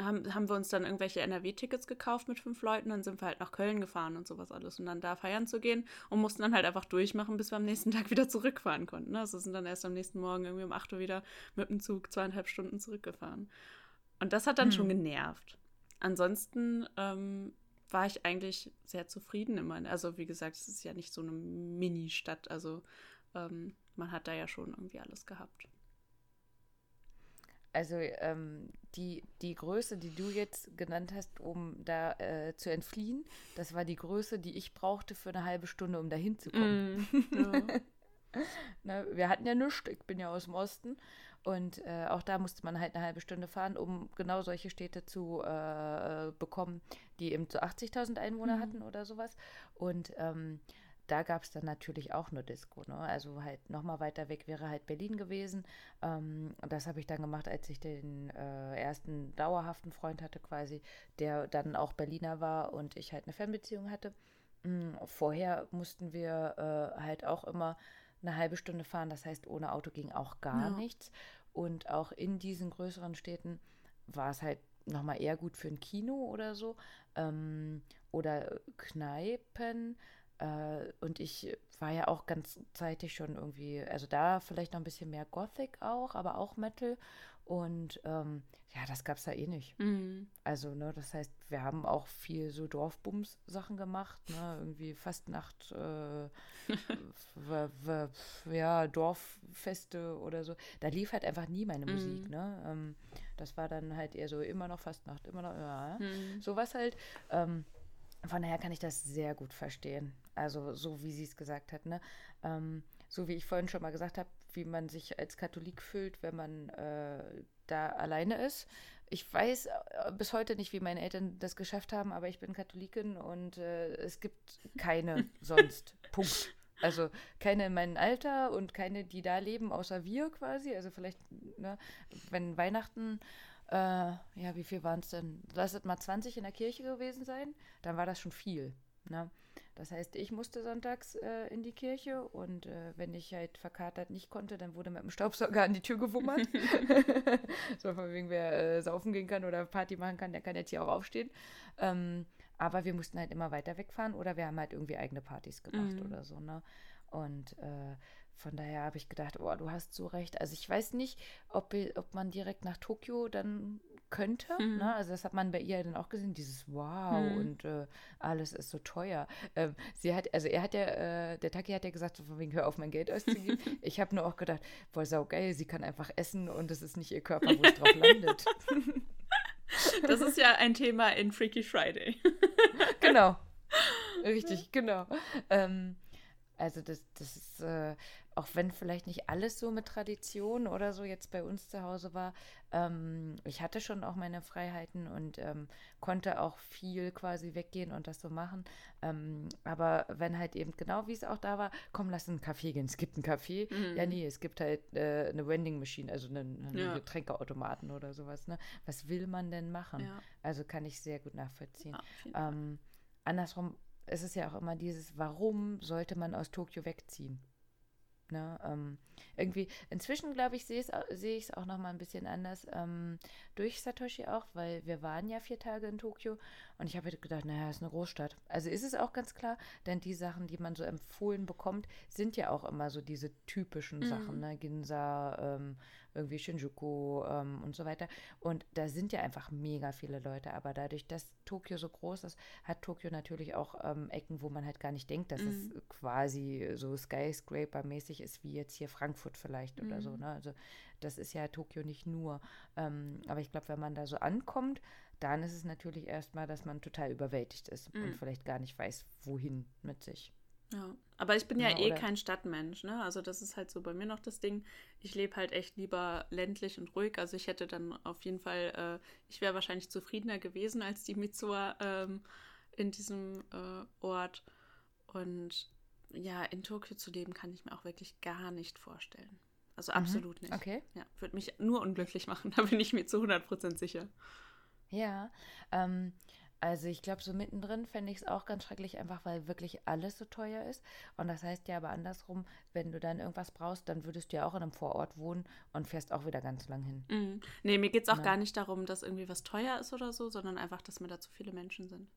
haben, haben wir uns dann irgendwelche NRW-Tickets gekauft mit fünf Leuten, dann sind wir halt nach Köln gefahren und sowas alles und dann da feiern zu gehen und mussten dann halt einfach durchmachen, bis wir am nächsten Tag wieder zurückfahren konnten. Ne? Also sind dann erst am nächsten Morgen irgendwie um 8 Uhr wieder mit dem Zug zweieinhalb Stunden zurückgefahren. Und das hat dann Hm. schon genervt. Ansonsten ähm, war ich eigentlich sehr zufrieden immer. Also wie gesagt, es ist ja nicht so eine Mini-Stadt, also ähm, man hat da ja schon irgendwie alles gehabt. Also ähm, die, die Größe, die du jetzt genannt hast, um da äh, zu entfliehen, das war die Größe, die ich brauchte für eine halbe Stunde, um da hinzukommen. Ja. Ne, wir hatten ja nichts, ich bin ja aus dem Osten. Und äh, auch da musste man halt eine halbe Stunde fahren, um genau solche Städte zu äh, bekommen, die eben so 80.000 Einwohner Mhm. hatten oder sowas. Und ähm, da gab es dann natürlich auch nur Disco. Ne? Also halt nochmal weiter weg wäre halt Berlin gewesen. Ähm, und das habe ich dann gemacht, als ich den äh, ersten dauerhaften Freund hatte quasi, der dann auch Berliner war und ich halt eine Fernbeziehung hatte. Mm, Vorher mussten wir äh, halt auch immer eine halbe Stunde fahren. Das heißt, ohne Auto ging auch gar Ja. nichts. Und auch in diesen größeren Städten war es halt nochmal eher gut für ein Kino oder so. Ähm, oder Kneipen. Äh, und ich war ja auch ganz zeitig schon irgendwie, also da vielleicht noch ein bisschen mehr Gothic auch, aber auch Metal. Und ähm, ja, das gab es da eh nicht. Mhm. Also, ne, das heißt, wir haben auch viel so Dorfbums-Sachen gemacht, ne, irgendwie Fastnacht, äh, ja, Dorffeste oder so. Da lief halt einfach nie meine Musik, Mhm. ne. Ähm, das war dann halt eher so immer noch Fastnacht, immer noch, ja, Mhm. sowas halt. Ähm, von daher kann ich das sehr gut verstehen. Also, so wie sie es gesagt hat, ne. Ähm, so wie ich vorhin schon mal gesagt habe, wie man sich als Katholik fühlt, wenn man äh, da alleine ist. Ich weiß äh, bis heute nicht, wie meine Eltern das geschafft haben, aber ich bin Katholikin und äh, es gibt keine sonst. Punkt. Also keine in meinem Alter und keine, die da leben, außer wir quasi. Also vielleicht, ne, wenn Weihnachten, äh, ja, wie viel waren es denn? Lass es mal 20 in der Kirche gewesen sein, dann war das schon viel. Ne? Das heißt, ich musste sonntags äh, in die Kirche und äh, wenn ich halt verkatert nicht konnte, dann wurde mit dem Staubsauger an die Tür gewummert. so von wegen, wer äh, saufen gehen kann oder Party machen kann, der kann jetzt hier auch aufstehen. Ähm, aber wir mussten halt immer weiter wegfahren oder wir haben halt irgendwie eigene Partys gemacht Mhm. oder so, ne? Und äh, von daher habe ich gedacht, oh, du hast so recht. Also ich weiß nicht, ob, ob man direkt nach Tokio dann könnte. Mhm. Ne? Also das hat man bei ihr dann auch gesehen, dieses Wow Mhm. und äh, alles ist so teuer. Ähm, sie hat, also er hat ja, äh, der Taki hat ja gesagt, von wegen, hör auf, mein Geld auszugeben. ich habe nur auch gedacht, boah, saugeil, sie kann einfach essen und es ist nicht ihr Körper, wo es drauf landet. Das ist ja ein Thema in Freaky Friday. genau. Richtig, genau. Ähm, also das, das ist äh, auch wenn vielleicht nicht alles so mit Tradition oder so jetzt bei uns zu Hause war, ähm, ich hatte schon auch meine Freiheiten und ähm, konnte auch viel quasi weggehen und das so machen. Ähm, aber wenn halt eben genau wie es auch da war, komm, lass einen Kaffee gehen. Es gibt einen Kaffee. Mhm. Ja, nee, es gibt halt äh, eine Vending Machine, also einen, einen ja. Getränkeautomaten oder sowas. Ne? Was will man denn machen? Ja. Also kann ich sehr gut nachvollziehen. Ja, ähm, andersrum ist es ja auch immer dieses, warum sollte man aus Tokio wegziehen? Ne, ähm, irgendwie, inzwischen glaube ich, sehe ich es auch noch mal ein bisschen anders ähm, durch Satoshi auch, weil wir waren ja vier Tage in Tokio und ich habe gedacht, naja, ist eine Großstadt. Also ist es auch ganz klar, denn die Sachen, die man so empfohlen bekommt, sind ja auch immer so diese typischen mhm. Sachen, ne? Ginza, ähm, irgendwie Shinjuku ähm, und so weiter. Und da sind ja einfach mega viele Leute. Aber dadurch, dass Tokio so groß ist, hat Tokio natürlich auch ähm, Ecken, wo man halt gar nicht denkt, dass mhm. es quasi so Skyscraper-mäßig ist, wie jetzt hier Frankfurt vielleicht mhm. oder so. Mhm. Ne? Also das ist ja Tokio nicht nur. Ähm, aber ich glaube, wenn man da so ankommt, dann ist es natürlich erstmal, dass man total überwältigt ist mhm. und vielleicht gar nicht weiß, wohin mit sich. Ja, aber ich bin ja, ja eh kein Stadtmensch, ne? Also das ist halt so bei mir noch das Ding. Ich lebe halt echt lieber ländlich und ruhig. Also ich hätte dann auf jeden Fall, äh, ich wäre wahrscheinlich zufriedener gewesen als die Mitsuha ähm, in diesem äh, Ort. Und ja, in Tokio zu leben, kann ich mir auch wirklich gar nicht vorstellen. Also mhm. absolut nicht. Okay. Ja, würde mich nur unglücklich machen, da bin ich mir zu 100% sicher. Ja, ähm, also ich glaube, so mittendrin fände ich es auch ganz schrecklich, einfach weil wirklich alles so teuer ist. Und das heißt ja aber andersrum, wenn du dann irgendwas brauchst, dann würdest du ja auch in einem Vorort wohnen und fährst auch wieder ganz lang hin. Mhm. Nee, mir geht es auch ja. gar nicht darum, dass irgendwie was teuer ist oder so, sondern einfach, dass mir da zu viele Menschen sind.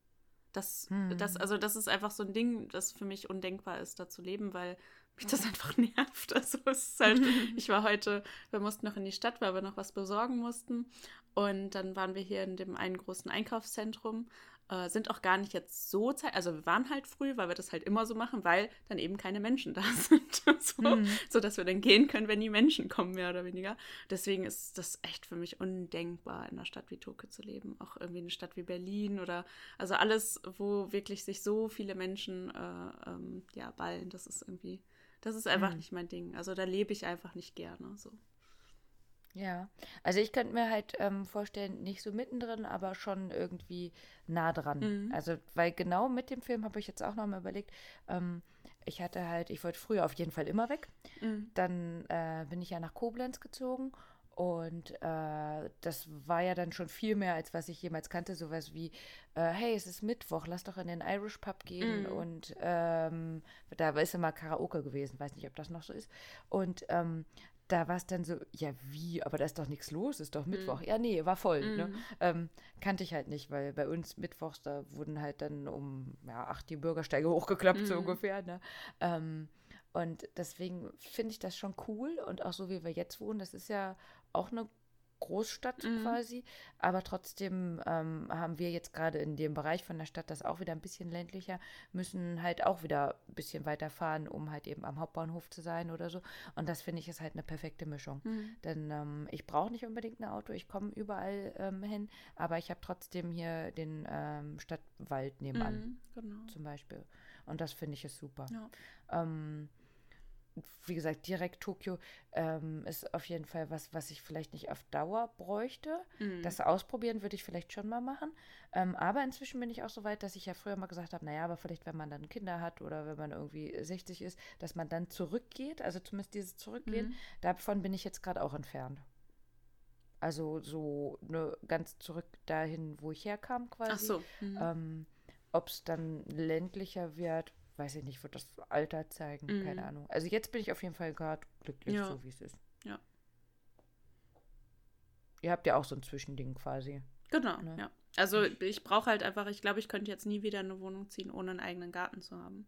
Das, hm. das, also das ist einfach so ein Ding, das für mich undenkbar ist, da zu leben, weil mich das einfach nervt. Also es ist halt, ich war heute, wir mussten noch in die Stadt, weil wir noch was besorgen mussten. Und dann waren wir hier in dem einen großen Einkaufszentrum äh, sind auch gar nicht jetzt so Zeit, also wir waren halt früh, weil wir das halt immer so machen, weil dann eben keine Menschen da sind, so, mhm. so dass wir dann gehen können, wenn die Menschen kommen, mehr oder weniger. Deswegen ist das echt für mich undenkbar, in einer Stadt wie Tokio zu leben, auch irgendwie eine Stadt wie Berlin oder also alles, wo wirklich sich so viele Menschen äh, ähm, ja ballen, das ist irgendwie, das ist einfach mhm. nicht mein Ding. Also da lebe ich einfach nicht gerne so. Ja, also ich könnte mir halt ähm, vorstellen, nicht so mittendrin, aber schon irgendwie nah dran. Mhm. Also, weil genau mit dem Film habe ich jetzt auch nochmal überlegt, ähm, ich hatte halt, ich wollte früher auf jeden Fall immer weg. Mhm. Dann äh, bin ich ja nach Koblenz gezogen und äh, das war ja dann schon viel mehr, als was ich jemals kannte. Sowas wie, äh, hey, es ist Mittwoch, lass doch in den Irish Pub gehen. Mm. Und ähm, da ist immer Karaoke gewesen, weiß nicht, ob das noch so ist. Und ähm, da war es dann so, ja, wie, aber da ist doch nichts los, ist doch Mittwoch. Mhm. Ja, nee, war voll. Ne? Mhm. Ne? Ähm, kannte ich halt nicht, weil bei uns Mittwochs, da wurden halt dann um ja, acht die Bürgersteige hochgeklappt, mhm. so ungefähr. Ne? Ähm, und deswegen finde ich das schon cool und auch so, wie wir jetzt wohnen, das ist ja auch eine Großstadt mhm. quasi. Aber trotzdem ähm, haben wir jetzt gerade in dem Bereich von der Stadt das auch wieder ein bisschen ländlicher, müssen halt auch wieder ein bisschen weiterfahren, um halt eben am Hauptbahnhof zu sein oder so. Und das finde ich ist halt eine perfekte Mischung. Mhm. Denn ähm, ich brauche nicht unbedingt ein Auto, ich komme überall ähm, hin, aber ich habe trotzdem hier den ähm, Stadtwald nebenan mhm, genau. zum Beispiel. Und das finde ich ist super. Ja. Wie gesagt, direkt Tokio ähm, ist auf jeden Fall was, was ich vielleicht nicht auf Dauer bräuchte. Mhm. Das ausprobieren würde ich vielleicht schon mal machen. Ähm, aber inzwischen bin ich auch so weit, dass ich ja früher mal gesagt habe, naja, aber vielleicht, wenn man dann Kinder hat oder wenn man irgendwie 60 ist, dass man dann zurückgeht, also zumindest dieses Zurückgehen, mhm. davon bin ich jetzt gerade auch entfernt. Also so ne, ganz zurück dahin, wo ich herkam quasi. Ach so. Mhm. Ähm, Ob es dann ländlicher wird, weiß ich nicht, wird das Alter zeigen, mhm. keine Ahnung. Also jetzt bin ich auf jeden Fall gerade glücklich, ja. so wie es ist. Ja. Ihr habt ja auch so ein Zwischending quasi. Genau, ne? ja. Also ich brauche halt einfach, ich glaube, ich könnte jetzt nie wieder eine Wohnung ziehen, ohne einen eigenen Garten zu haben.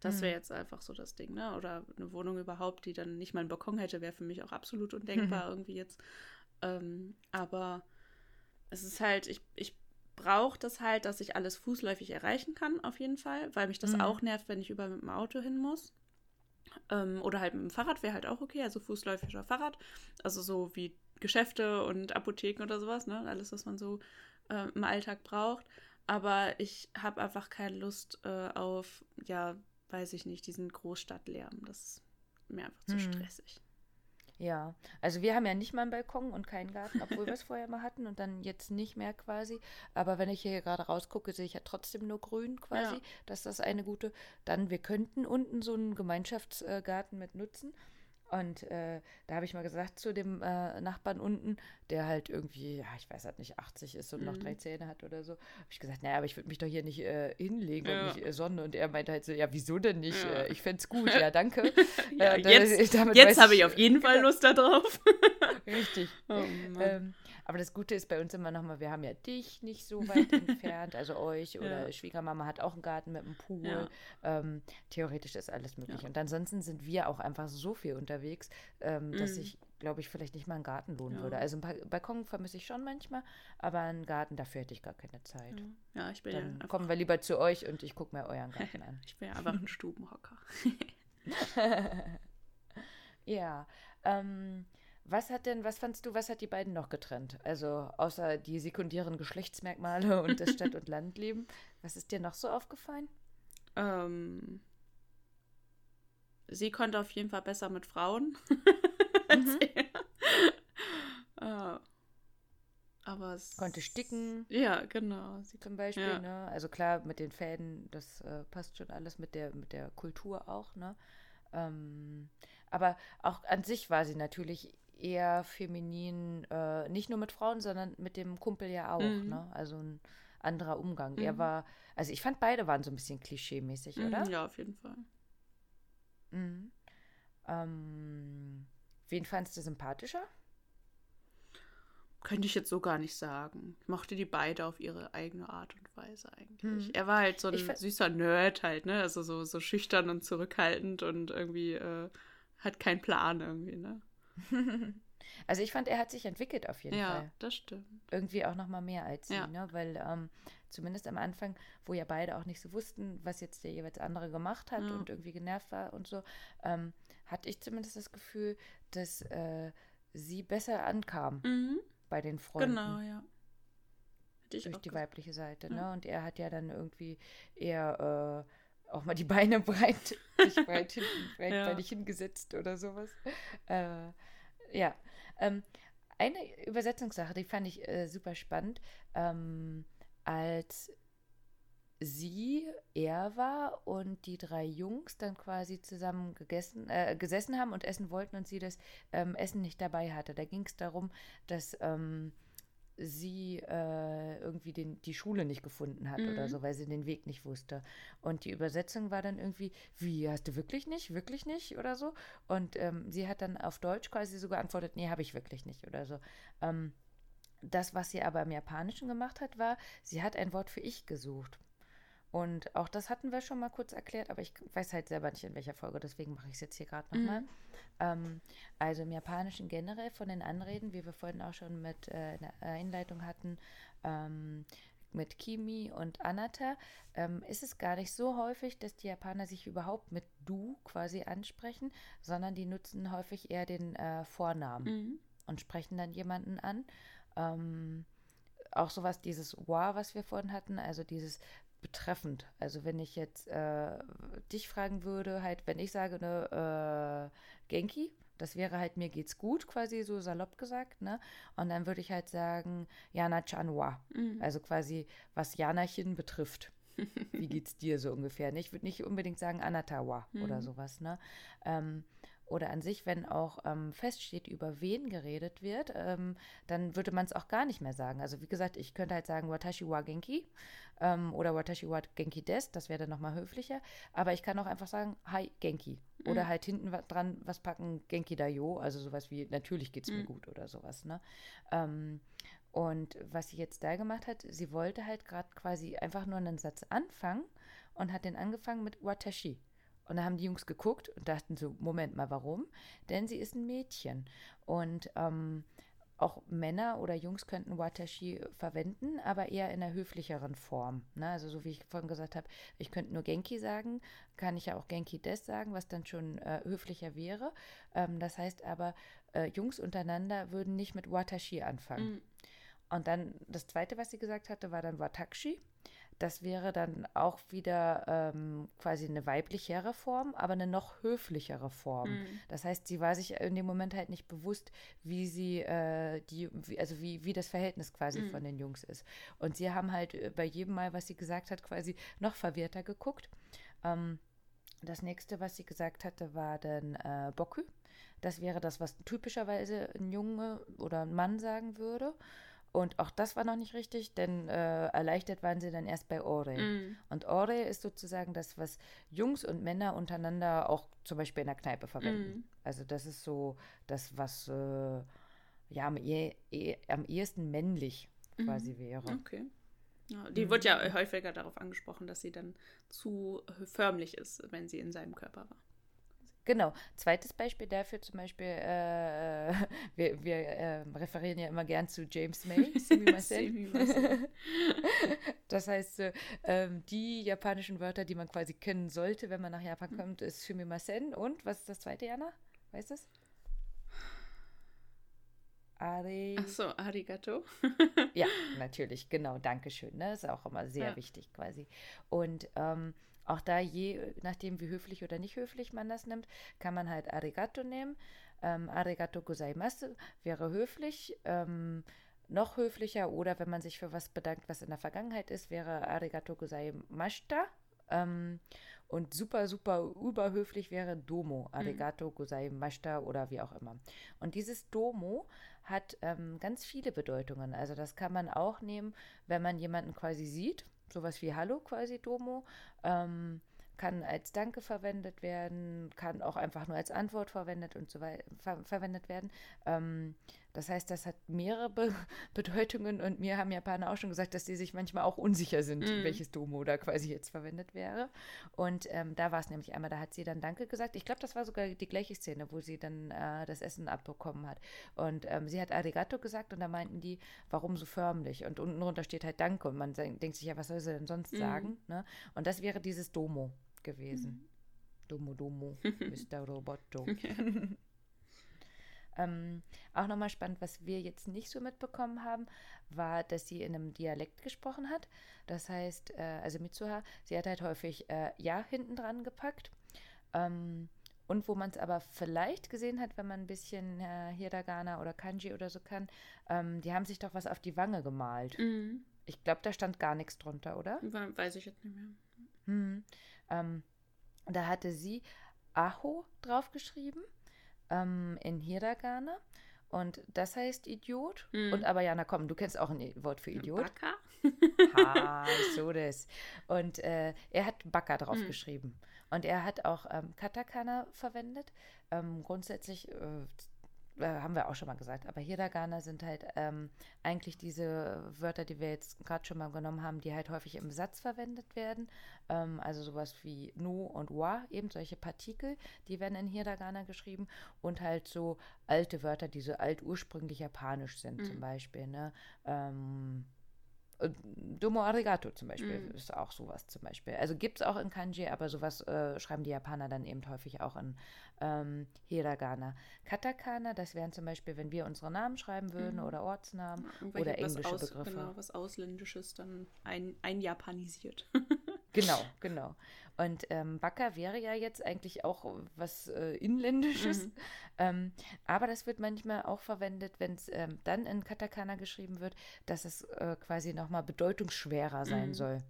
Das wäre mhm. jetzt einfach so das Ding, ne? Oder eine Wohnung überhaupt, die dann nicht mal einen Balkon hätte, wäre für mich auch absolut undenkbar irgendwie jetzt. Ähm, aber es ist halt, ich, ich braucht es halt, dass ich alles fußläufig erreichen kann, auf jeden Fall, weil mich das mhm. auch nervt, wenn ich überall mit dem Auto hin muss. Ähm, oder halt mit dem Fahrrad wäre halt auch okay, also fußläufiger Fahrrad. Also so wie Geschäfte und Apotheken oder sowas, ne? Alles, was man so äh, im Alltag braucht. Aber ich habe einfach keine Lust äh, auf, ja, weiß ich nicht, diesen Großstadtlärm. Das mir einfach zu Hm. stressig. Ja, also wir haben ja nicht mal einen Balkon und keinen Garten, obwohl wir es vorher mal hatten und dann jetzt nicht mehr quasi. Aber wenn ich hier gerade rausgucke, sehe ich ja trotzdem nur grün quasi. Ja. Das ist das eine gute. Dann, wir könnten unten so einen Gemeinschaftsgarten mit nutzen. Und äh, da habe ich mal gesagt zu dem äh, Nachbarn unten, der halt irgendwie, ja, ich weiß halt nicht, 80 ist und noch Mhm. drei Zähne hat oder so, habe ich gesagt, naja, aber ich würde mich doch hier nicht äh, hinlegen Ja. und mich äh, sonnen. Und er meinte halt so, ja, wieso denn nicht? Ja. Äh, ich fände es gut, ja, danke. Ja, Äh, jetzt jetzt habe ich auf jeden Fall Lust darauf. Richtig. Oh. Ähm, aber das Gute ist bei uns immer nochmal, wir haben ja dich nicht so weit entfernt, also euch oder Ja. Schwiegermama hat auch einen Garten mit einem Pool. Ja. Ähm, theoretisch ist alles möglich. Ja. Und ansonsten sind wir auch einfach so viel unterwegs, ähm, dass Mhm. ich, glaube ich, vielleicht nicht mal einen Garten lohnen Ja. würde. Also einen Ba- Balkon vermisse ich schon manchmal, aber einen Garten, dafür hätte ich gar keine Zeit. ja, ich bin ja Dann einfach, kommen wir lieber zu euch und ich gucke mir euren Garten an. ich bin ja einfach ein Stubenhocker. Ja. Ähm, was hat denn, was fandst du, was hat die beiden noch getrennt? Also außer die sekundären Geschlechtsmerkmale und das Stadt- und Landleben. Was ist dir noch so aufgefallen? Ähm, sie konnte auf jeden Fall besser mit Frauen Mhm. als er. Äh, aber es Konnte sticken Ja, genau. Sie zum Beispiel, Ja. ne? Also klar, mit den Fäden, das äh, passt schon alles mit der, mit der Kultur auch, ne? Ähm, aber auch an sich war sie natürlich eher feminin, äh, nicht nur mit Frauen, sondern mit dem Kumpel ja auch, Mhm. ne? Also ein anderer Umgang. Er Mhm. war, also ich fand beide waren so ein bisschen klischee-mäßig, Mhm, oder? Ja, auf jeden Fall. Mhm. Ähm, wen fandst du sympathischer? Könnte ich jetzt so gar nicht sagen. Ich mochte die beide auf ihre eigene Art und Weise eigentlich. Hm. Er war halt so ein süßer Nerd halt, ne? Also so, so schüchtern und zurückhaltend und irgendwie äh, hat keinen Plan irgendwie, ne? Also ich fand, er hat sich entwickelt auf jeden ja, Fall. das stimmt. Irgendwie auch noch mal mehr als sie, Ja. ne? Weil ähm, zumindest am Anfang, wo ja beide auch nicht so wussten, was jetzt der jeweils andere gemacht hat Ja. und irgendwie genervt war und so, ähm, hatte ich zumindest das Gefühl, dass äh, sie besser ankam Mhm, bei den Freunden. genau, ja. Hätte ich durch die weibliche Seite, Ja. ne? Und er hat ja dann irgendwie eher äh, auch mal die Beine breit, sich breit hinten, breitbeinig hingesetzt oder sowas. Äh, ja. Ähm, eine Übersetzungssache, die fand ich äh, super spannend. Ähm, als sie, er war und die drei Jungs dann quasi zusammen gegessen, äh, gesessen haben und essen wollten und sie das ähm, Essen nicht dabei hatte. Da ging es darum, dass ähm, sie äh, irgendwie den, die Schule nicht gefunden hat oder Mhm. so, weil sie den Weg nicht wusste. Und die Übersetzung war dann irgendwie, wie, hast du wirklich nicht, wirklich nicht oder so? Und ähm, sie hat dann auf Deutsch quasi so geantwortet, nee, habe ich wirklich nicht oder so. Ähm, das, was sie aber im Japanischen gemacht hat, war, sie hat ein Wort für ich gesucht. Und auch das hatten wir schon mal kurz erklärt, aber ich weiß halt selber nicht in welcher Folge, deswegen mache ich es jetzt hier gerade nochmal. Mhm. Ähm, also im Japanischen generell von den Anreden, wie wir vorhin auch schon mit äh, in der Einleitung hatten, ähm, mit Kimi und Anata, ähm, ist es gar nicht so häufig, dass die Japaner sich überhaupt mit du quasi ansprechen, sondern die nutzen häufig eher den äh, Vornamen Mhm. und sprechen dann jemanden an. Ähm, auch sowas, dieses wa, was wir vorhin hatten, also dieses betreffend. Also wenn ich jetzt äh, dich fragen würde, halt, wenn ich sage, ne, äh, Genki, das wäre halt, mir geht's gut, quasi so salopp gesagt, ne? Und dann würde ich halt sagen, Jana-chan wa. Mhm. Also quasi, was Janachen betrifft. Wie geht's dir so ungefähr? Ne? Ich würde nicht unbedingt sagen Anatawa oder Mhm. sowas, ne? Ähm, oder an sich, wenn auch ähm, feststeht, über wen geredet wird, ähm, dann würde man es auch gar nicht mehr sagen. Also wie gesagt, ich könnte halt sagen Watashi wa Genki ähm, oder Watashi wa Genki des, das wäre dann nochmal höflicher. Aber ich kann auch einfach sagen, Hi Genki. Oder Mhm. halt hinten dran was packen, Genki da yo, also sowas wie, natürlich geht's mir Mhm. gut oder sowas, ne? Ähm, und was sie jetzt da gemacht hat, sie wollte halt gerade quasi einfach nur einen Satz anfangen und hat den angefangen mit Watashi. Und da haben die Jungs geguckt und dachten so, Moment mal, warum? Denn sie ist ein Mädchen. Und ähm, auch Männer oder Jungs könnten Watashi verwenden, aber eher in einer höflicheren Form. Ne? Also so wie ich vorhin gesagt habe, ich könnte nur Genki sagen, kann ich ja auch Genki des sagen, was dann schon äh, höflicher wäre. Ähm, das heißt aber, äh, Jungs untereinander würden nicht mit Watashi anfangen. Mhm. Und dann das zweite, was sie gesagt hatte, war dann Watashi. Das wäre dann auch wieder ähm, quasi eine weiblichere Form, aber eine noch höflichere Form. Mhm. Das heißt, sie war sich in dem Moment halt nicht bewusst, wie sie äh, die, wie, also wie, wie das Verhältnis quasi Mhm. von den Jungs ist. Und sie haben halt äh, bei jedem Mal, was sie gesagt hat, quasi noch verwirrter geguckt. Ähm, das nächste, was sie gesagt hatte, war dann äh, Boku. Das wäre das, was typischerweise ein Junge oder ein Mann sagen würde. Und auch das war noch nicht richtig, denn äh, erleichtert waren sie dann erst bei Ore. Mhm. Und Ore ist sozusagen das, was Jungs und Männer untereinander auch zum Beispiel in der Kneipe verwenden. Mhm. Also das ist so das, was äh, ja am, eh, eh, am ehesten männlich quasi wäre. Okay. Ja, die wird ja häufiger darauf angesprochen, dass sie dann zu förmlich ist, wenn sie in seinem Körper war. Genau. Zweites Beispiel dafür zum Beispiel, äh, wir, wir äh, referieren ja immer gern zu James May. Sumimasen. das heißt, äh, ähm, die japanischen Wörter, die man quasi kennen sollte, wenn man nach Japan kommt, ist Sumimasen und, was ist das zweite, Jana? Weißt du es? Are. Ach so, arigato. Ja, natürlich, genau, Dankeschön. Ne? Ist auch immer sehr Ja. wichtig quasi. Und ähm, auch da, je nachdem, wie höflich oder nicht höflich man das nimmt, kann man halt Arigato nehmen. Ähm, Arigato gozaimasu wäre höflich. Ähm, noch höflicher oder wenn man sich für was bedankt, was in der Vergangenheit ist, wäre Arigato gozaimashita. Ähm, und super, super überhöflich wäre Domo, Arigato gozaimashita oder wie auch immer. Und dieses Domo hat ähm, ganz viele Bedeutungen. Also das kann man auch nehmen, wenn man jemanden quasi sieht, sowas wie Hallo quasi Domo, ähm, kann als Danke verwendet werden, kann auch einfach nur als Antwort verwendet und so weiter ver verwendet werden. Ähm, das heißt, das hat mehrere Be Bedeutungen und mir haben Japaner auch schon gesagt, dass sie sich manchmal auch unsicher sind, Mhm. welches Domo da quasi jetzt verwendet wäre. Und ähm, da war es nämlich einmal, da hat sie dann Danke gesagt. Ich glaube, das war sogar die gleiche Szene, wo sie dann äh, das Essen abbekommen hat. Und ähm, sie hat Arigato gesagt und da meinten die, warum so förmlich? Und unten drunter steht halt Danke und man denkt sich ja, was soll sie denn sonst Mhm. sagen? Ne? Und das wäre dieses Domo gewesen. Domo Domo, Mr. Roboto. Ähm, auch nochmal spannend, was wir jetzt nicht so mitbekommen haben, war, dass sie in einem Dialekt gesprochen hat. Das heißt, äh, also Mitsuha, sie hat halt häufig äh, Ja hinten dran gepackt. Ähm, und wo man es aber vielleicht gesehen hat, wenn man ein bisschen äh, Hiragana oder Kanji oder so kann, ähm, die haben sich doch was auf die Wange gemalt. Mhm. Ich glaube, da stand gar nichts drunter, oder? We- Weiß ich jetzt nicht mehr. Hm. Ähm, da hatte sie Aho draufgeschrieben ähm, in Hiragana. Und das heißt Idiot. Mhm. Und aber Jana, komm, du kennst auch ein Wort für Idiot. Baka? Ha, so das. Und äh, er hat Baka draufgeschrieben. Und er hat auch ähm, Katakana verwendet. Ähm, grundsätzlich äh, äh, haben wir auch schon mal gesagt, aber Hiragana sind halt ähm, eigentlich diese Wörter, die wir jetzt gerade schon mal genommen haben, die halt häufig im Satz verwendet werden. Ähm, also sowas wie no und wa, eben solche Partikel, die werden in Hiragana geschrieben und halt so alte Wörter, die so altursprünglich japanisch sind, zum Beispiel. Ne? Ähm, äh, Domo Arigato zum Beispiel Mhm. ist auch sowas zum Beispiel. Also gibt es auch in Kanji, aber sowas äh, schreiben die Japaner dann eben häufig auch in ähm, Hiragana. Katakana, das wären zum Beispiel, wenn wir unsere Namen schreiben würden oder Ortsnamen Irgendwelche oder englische aus, Begriffe. Genau, was Ausländisches dann ein, einjapanisiert. Genau, genau. Und ähm, Baka wäre ja jetzt eigentlich auch was äh, Inländisches. Ähm, aber das wird manchmal auch verwendet, wenn es ähm, dann in Katakana geschrieben wird, dass es äh, quasi nochmal bedeutungsschwerer sein soll.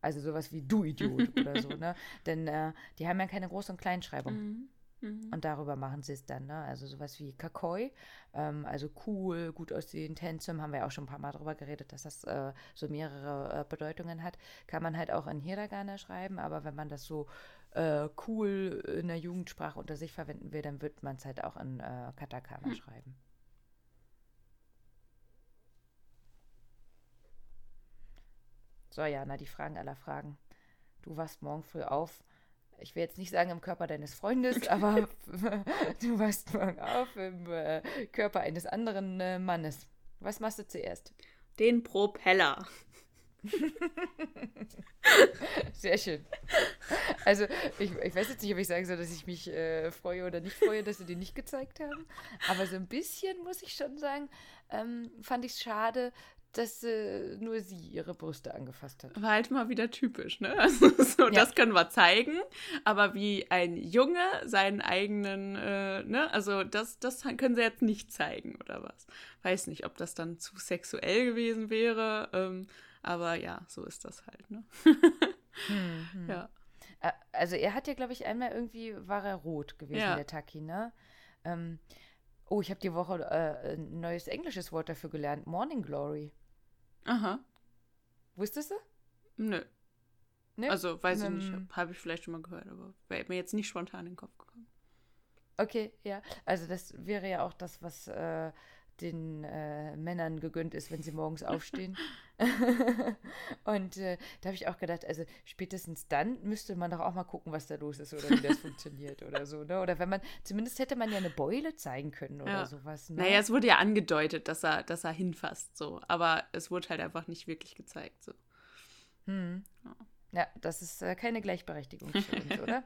Also sowas wie du Idiot oder so, ne? Denn äh, die haben ja keine Groß- und Kleinschreibung. Mhm. Mhm. Und darüber machen sie es dann, ne? Also sowas wie Kakoi, ähm, also cool, gut aussehen, Tensum, haben wir ja auch schon ein paar Mal drüber geredet, dass das äh, so mehrere äh, Bedeutungen hat. Kann man halt auch in Hiragana schreiben, aber wenn man das so äh, cool in der Jugendsprache unter sich verwenden will, dann wird man es halt auch in äh, Katakana schreiben. So, Jana, die Fragen aller Fragen. Du wachst morgen früh auf. Ich will jetzt nicht sagen im Körper deines Freundes, aber du wachst morgen auf im äh, Körper eines anderen äh, Mannes. Was machst du zuerst? Den Propeller. Sehr schön. Also, ich, ich weiß jetzt nicht, ob ich sagen soll, dass ich mich äh, freue oder nicht freue, dass sie den nicht gezeigt haben. Aber so ein bisschen, muss ich schon sagen, ähm, fand ich es schade, dass äh, nur sie ihre Brüste angefasst hat. War halt mal wieder typisch, ne? Also so, Ja. das können wir zeigen, aber wie ein Junge seinen eigenen, äh, ne? Also das, das können sie jetzt nicht zeigen oder was. Weiß nicht, ob das dann zu sexuell gewesen wäre, ähm, aber ja, so ist das halt, ne? Hm, hm. Ja. Ä- Also er hat ja, glaube ich, einmal irgendwie, war er rot gewesen, Ja. der Taki, ne? Ähm, oh, ich habe die Woche äh, ein neues englisches Wort dafür gelernt. Morning Glory. Aha. Wusstest du? Nö. Ne? Also weiß ich nicht, habe ich vielleicht schon mal gehört, aber wäre mir jetzt nicht spontan in den Kopf gekommen. Okay, ja. Also das wäre ja auch das, was äh, den äh, Männern gegönnt ist, wenn sie morgens aufstehen. Und äh, da habe ich auch gedacht, also spätestens dann müsste man doch auch mal gucken, was da los ist oder wie das funktioniert oder so, ne? Oder wenn man, zumindest hätte man ja eine Beule zeigen können oder Ja. sowas, ne? Naja, es wurde ja angedeutet, dass er, dass er hinfasst, so. Aber es wurde halt einfach nicht wirklich gezeigt, so. Hm. Ja. Ja, das ist äh, keine Gleichberechtigung für uns, oder?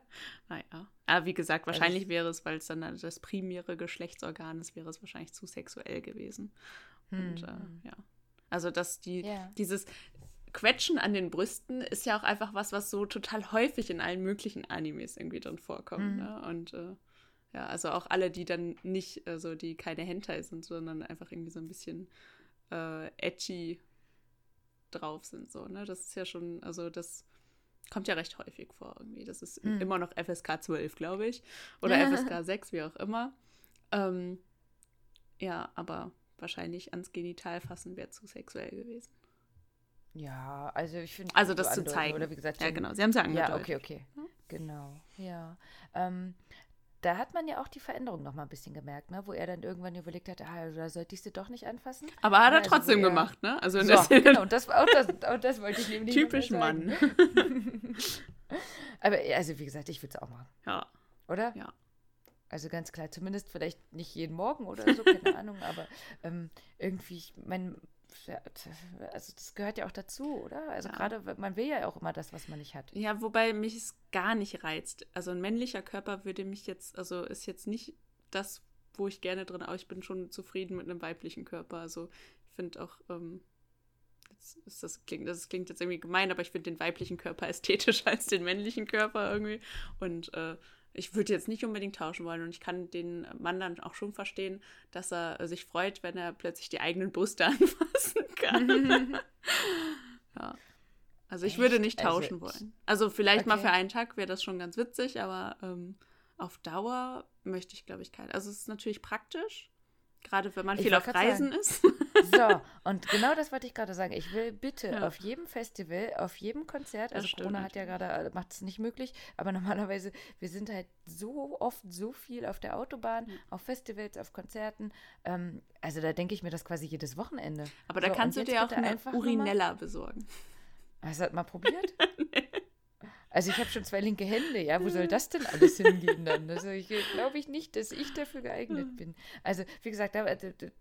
Naja. Aber wie gesagt, Also wahrscheinlich es- wäre es, weil es dann das primäre Geschlechtsorgan ist, wäre es wahrscheinlich zu sexuell gewesen. Und Hm. äh, ja. Also, dass die, Ja. dieses Quetschen an den Brüsten ist ja auch einfach was, was so total häufig in allen möglichen Animes irgendwie drin vorkommt. Mhm. Ne? Und äh, ja, also auch alle, die dann nicht, also die keine Hentai sind, sondern einfach irgendwie so ein bisschen äh, edgy drauf sind. So, ne? Das ist ja schon, also das kommt ja recht häufig vor irgendwie. Das ist Mhm. immer noch FSK 12, glaube ich. Oder FSK 6, wie auch immer. Ähm, ja, aber wahrscheinlich ans Genital fassen wäre zu sexuell gewesen. Ja, also ich finde. Also so das zu zeigen. Oder wie gesagt, Ja, genau. Sie haben es ja angedeutet. Ja, okay, okay. Genau, ja. Ähm, da hat man ja auch die Veränderung noch mal ein bisschen gemerkt, ne? wo er dann irgendwann überlegt hat, ah, da sollte ich sie doch nicht anfassen. Aber hat er Also, trotzdem er- gemacht, ne? Also in So, der genau, und das, auch das, auch das wollte ich nämlich noch mal Typisch. Mann. Aber ja, also wie gesagt, ich würde es auch machen, Ja. oder? Ja. Also ganz klar, zumindest vielleicht nicht jeden Morgen oder so, keine Ahnung, aber ähm, irgendwie, ich meine, also das gehört ja auch dazu, oder? Also Ja. gerade, man will ja auch immer das, was man nicht hat. Ja, wobei mich es gar nicht reizt. Also ein männlicher Körper würde mich jetzt, also ist jetzt nicht das, wo ich gerne drin, aber ich bin schon zufrieden mit einem weiblichen Körper. Also ich finde auch, ähm, das klingt, das klingt jetzt irgendwie gemein, aber ich finde den weiblichen Körper ästhetischer als den männlichen Körper irgendwie. Und äh, ich würde jetzt nicht unbedingt tauschen wollen und ich kann den Mann dann auch schon verstehen, dass er sich freut, wenn er plötzlich die eigenen Brüste anfassen kann. ja. Also ich würde Echt? nicht Also tauschen ich- wollen. Also vielleicht mal Okay. für einen Tag wäre das schon ganz witzig, aber ähm, auf Dauer möchte ich, glaube ich, keinen. Also es ist natürlich praktisch, gerade wenn man Ich viel auf Reisen ist. So, und genau das wollte ich gerade sagen. Ich will bitte Ja. auf jedem Festival, auf jedem Konzert, also Corona hat ja gerade, äh, macht es nicht möglich, aber normalerweise, wir sind halt so oft so viel auf der Autobahn, Ja. auf Festivals, auf Konzerten. Ähm, also da denke ich mir das quasi jedes Wochenende. Aber da So, kannst du dir auch eine Urinella besorgen. Hast du das mal probiert? Also ich habe schon zwei linke Hände, ja, wo soll das denn alles hingehen dann? Also ich glaube ich nicht, dass ich dafür geeignet bin. Also wie gesagt, da,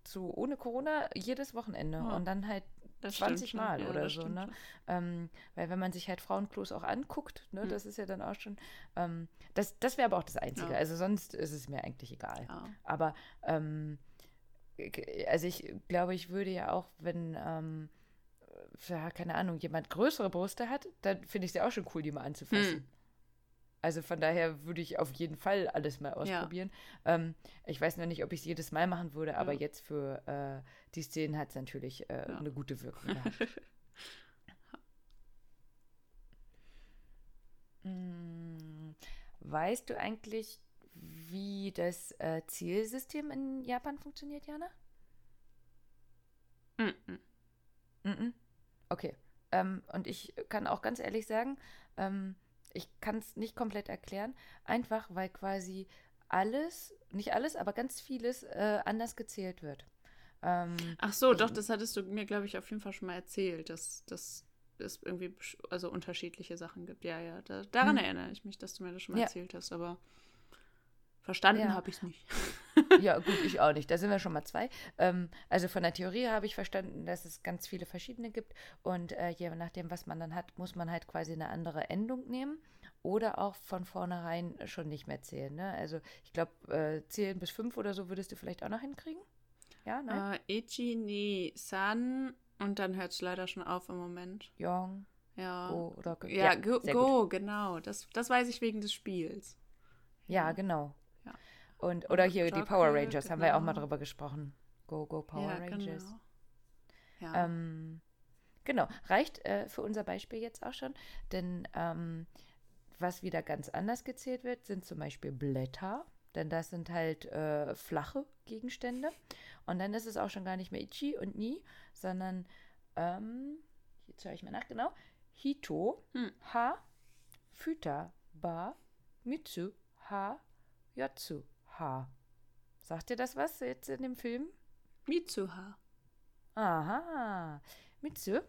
zu, ohne Corona jedes Wochenende Ja. und dann halt Das stimmt 20 schon. Mal Ja, oder so, ne? Ähm, weil wenn man sich halt Frauenklos auch anguckt, ne, Hm. das ist ja dann auch schon, ähm, das, das wäre aber auch das Einzige. Ja. Also sonst ist es mir eigentlich egal. Aber ähm, also ich glaube, ich würde ja auch, wenn, ähm, ja, keine Ahnung, jemand größere Brüste hat, dann finde ich es ja auch schon cool, die mal anzufassen. Hm. Also von daher würde ich auf jeden Fall alles mal ausprobieren. Ähm, ich weiß noch nicht, ob ich es jedes Mal machen würde, aber Ja. jetzt für äh, die Szenen hat es natürlich äh, Ja. eine gute Wirkung gehabt. Mm, Weißt du eigentlich, wie das äh, Zielsystem in Japan funktioniert, Jana? Mhm. Mhm. Okay. Ähm, und ich kann auch ganz ehrlich sagen, ähm, ich kann es nicht komplett erklären, einfach weil quasi alles, nicht alles, aber ganz vieles äh, anders gezählt wird. Ähm, Ach so, doch, das hattest du mir, glaube ich, auf jeden Fall schon mal erzählt, dass, dass es irgendwie also unterschiedliche Sachen gibt. Ja, ja, da, daran Hm. erinnere ich mich, dass du mir das schon mal Ja. erzählt hast, aber verstanden Ja. habe ich es nicht. Ja, gut, ich auch nicht. Da sind wir schon mal zwei. Ähm, also von der Theorie habe ich verstanden, dass es ganz viele verschiedene gibt und äh, je nachdem, was man dann hat, muss man halt quasi eine andere Endung nehmen oder auch von vornherein schon nicht mehr zählen. Ne? Also ich glaube, äh, zählen bis fünf oder so würdest du vielleicht auch noch hinkriegen. Ja, ne? Äh, Echi ni san Und dann hört es leider schon auf im Moment. Yong, Ja. Go oder Go. Ja, Go, Go genau. Das, das weiß ich wegen des Spiels. Ja, genau. Und, oder hier die Jockey, Power Rangers, haben wir ja auch mal genau. drüber gesprochen. Go, Go, Power ja, Rangers. genau. Ja. Ähm, genau, reicht äh, für unser Beispiel jetzt auch schon, denn ähm, was wieder ganz anders gezählt wird, sind zum Beispiel Blätter, denn das sind halt äh, flache Gegenstände. Und dann ist es auch schon gar nicht mehr Ichi und Ni, sondern, ähm, jetzt höre ich mal nach, genau, Hito, Hm. Ha, Futa, Ba, Mitsu, Ha, Yotsu, Ha. Sagt dir das was jetzt in dem Film? Mitsuha. Aha. Mitsu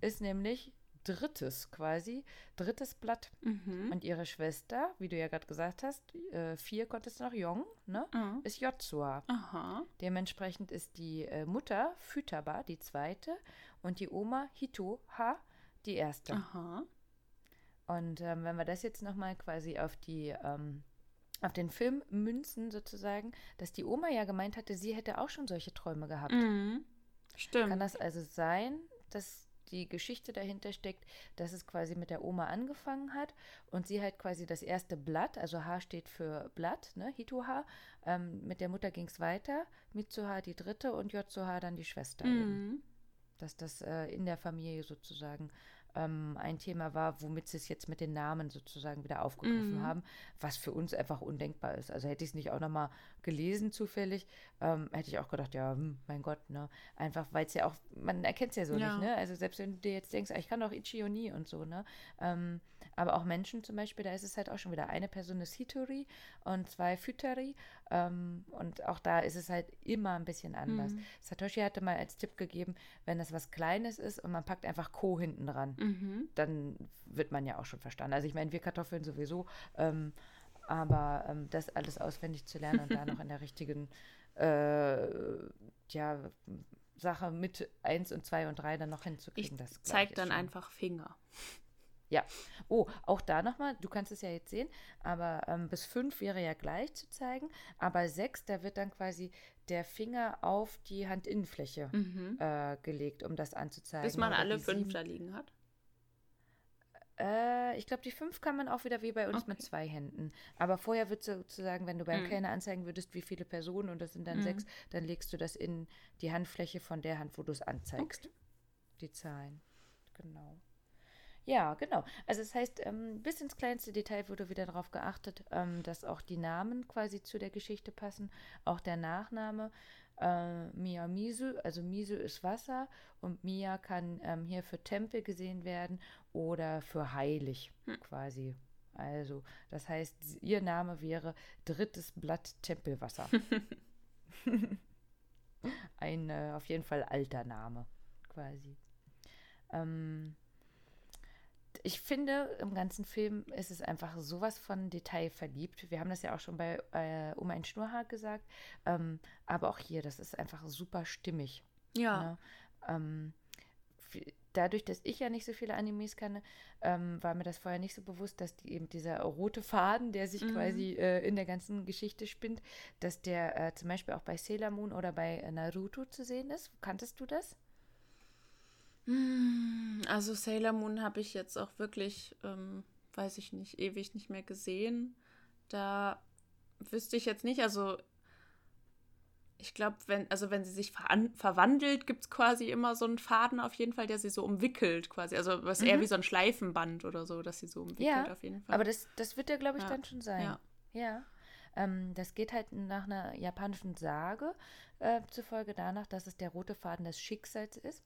ist nämlich drittes quasi, drittes Blatt. Mhm. Und ihre Schwester, wie du ja gerade gesagt hast, äh, vier konntest du noch Yong, ne? Mhm. Ist Yotsua. Aha. Dementsprechend ist die äh, Mutter Futaba die zweite und die Oma Hito Ha die erste. Aha. Und ähm, wenn wir das jetzt nochmal quasi auf die ähm, auf den Film münzen sozusagen, dass die Oma ja gemeint hatte, sie hätte auch schon solche Träume gehabt. Mhm. Stimmt. Kann das also sein, dass die Geschichte dahinter steckt, dass es quasi mit der Oma angefangen hat und sie halt quasi das erste Blatt, also H steht für Blatt, ne, Hito-H, ähm, mit der Mutter ging es weiter, Mitsuha die dritte und Yotsuha dann die Schwester. Mhm. Dass das äh, in der Familie sozusagen ähm, ein Thema war, womit sie es jetzt mit den Namen sozusagen wieder aufgegriffen Mhm. haben, was für uns einfach undenkbar ist. Also hätte ich es nicht auch nochmal gelesen zufällig, ähm, hätte ich auch gedacht, ja, hm, mein Gott, ne? Einfach, weil es ja auch, man erkennt es ja so Ja. nicht, ne? Also selbst wenn du dir jetzt denkst, ah, ich kann doch Ichi und Ni und so, ne? Ähm, aber auch Menschen zum Beispiel, da ist es halt auch schon wieder eine Person ist Hitori und zwei Futari. Ähm, und auch da ist es halt immer ein bisschen anders. Mhm. Satoshi hatte mal als Tipp gegeben, wenn das was Kleines ist und man packt einfach Ko hinten dran, Mhm. dann wird man ja auch schon verstanden. Also ich meine, wir Kartoffeln sowieso, ähm, aber ähm, das alles auswendig zu lernen und da noch in der richtigen äh, ja, Sache mit 1 und 2 und 3 dann noch Ich hinzukriegen, das ich, zeig ist dann schon- einfach Finger. ja. Oh, auch da nochmal, du kannst es ja jetzt sehen, aber ähm, bis fünf wäre ja gleich zu zeigen, aber sechs, da wird dann quasi der Finger auf die Handinnenfläche Mhm. äh, gelegt, um das anzuzeigen. Bis man alle die fünf sieben- da liegen hat. Äh, ich glaube, die fünf kann man auch wieder wie bei uns mit Okay. zwei Händen. Aber vorher wird sozusagen, wenn du beim Mhm. Kellner anzeigen würdest, wie viele Personen und das sind dann Mhm. sechs, dann legst du das in die Handfläche von der Hand, wo du es anzeigst. Die Zahlen. Genau. Ja, genau. Also das heißt, ähm, bis ins kleinste Detail wurde wieder darauf geachtet, ähm, dass auch die Namen quasi zu der Geschichte passen. Auch der Nachname äh, Miyamizu, also Misu ist Wasser und Mia kann ähm, hier für Tempel gesehen werden oder für heilig Hm. quasi. Also das heißt, ihr Name wäre drittes Blatt Tempelwasser. Ein äh, auf jeden Fall alter Name quasi. Ähm, ich finde, im ganzen Film ist es einfach sowas von detailverliebt. Wir haben das ja auch schon bei äh, Um ein Schnurrhaar gesagt. Ähm, aber auch hier, das ist einfach super stimmig. Ja. Ne? Ähm, dadurch, dass ich ja nicht so viele Animes kann, ähm, war mir das vorher nicht so bewusst, dass die, eben dieser rote Faden, der sich Mhm. quasi äh, in der ganzen Geschichte spinnt, dass der äh, zum Beispiel auch bei Sailor Moon oder bei äh, Naruto zu sehen ist. Kanntest du das? Hm, Also Sailor Moon habe ich jetzt auch wirklich, ähm, weiß ich nicht, ewig nicht mehr gesehen. Da wüsste ich jetzt nicht, also ich glaube, wenn, also wenn sie sich veran verwandelt, gibt es quasi immer so einen Faden auf jeden Fall, der sie so umwickelt quasi. Also was eher Mhm. wie so ein Schleifenband oder so, dass sie so umwickelt Ja, auf jeden Fall. Aber das, das wird ja, glaube ich, Ja, dann schon sein. ja. Ja. Ähm, das geht halt nach einer japanischen Sage äh, zufolge danach, dass es der rote Faden des Schicksals ist.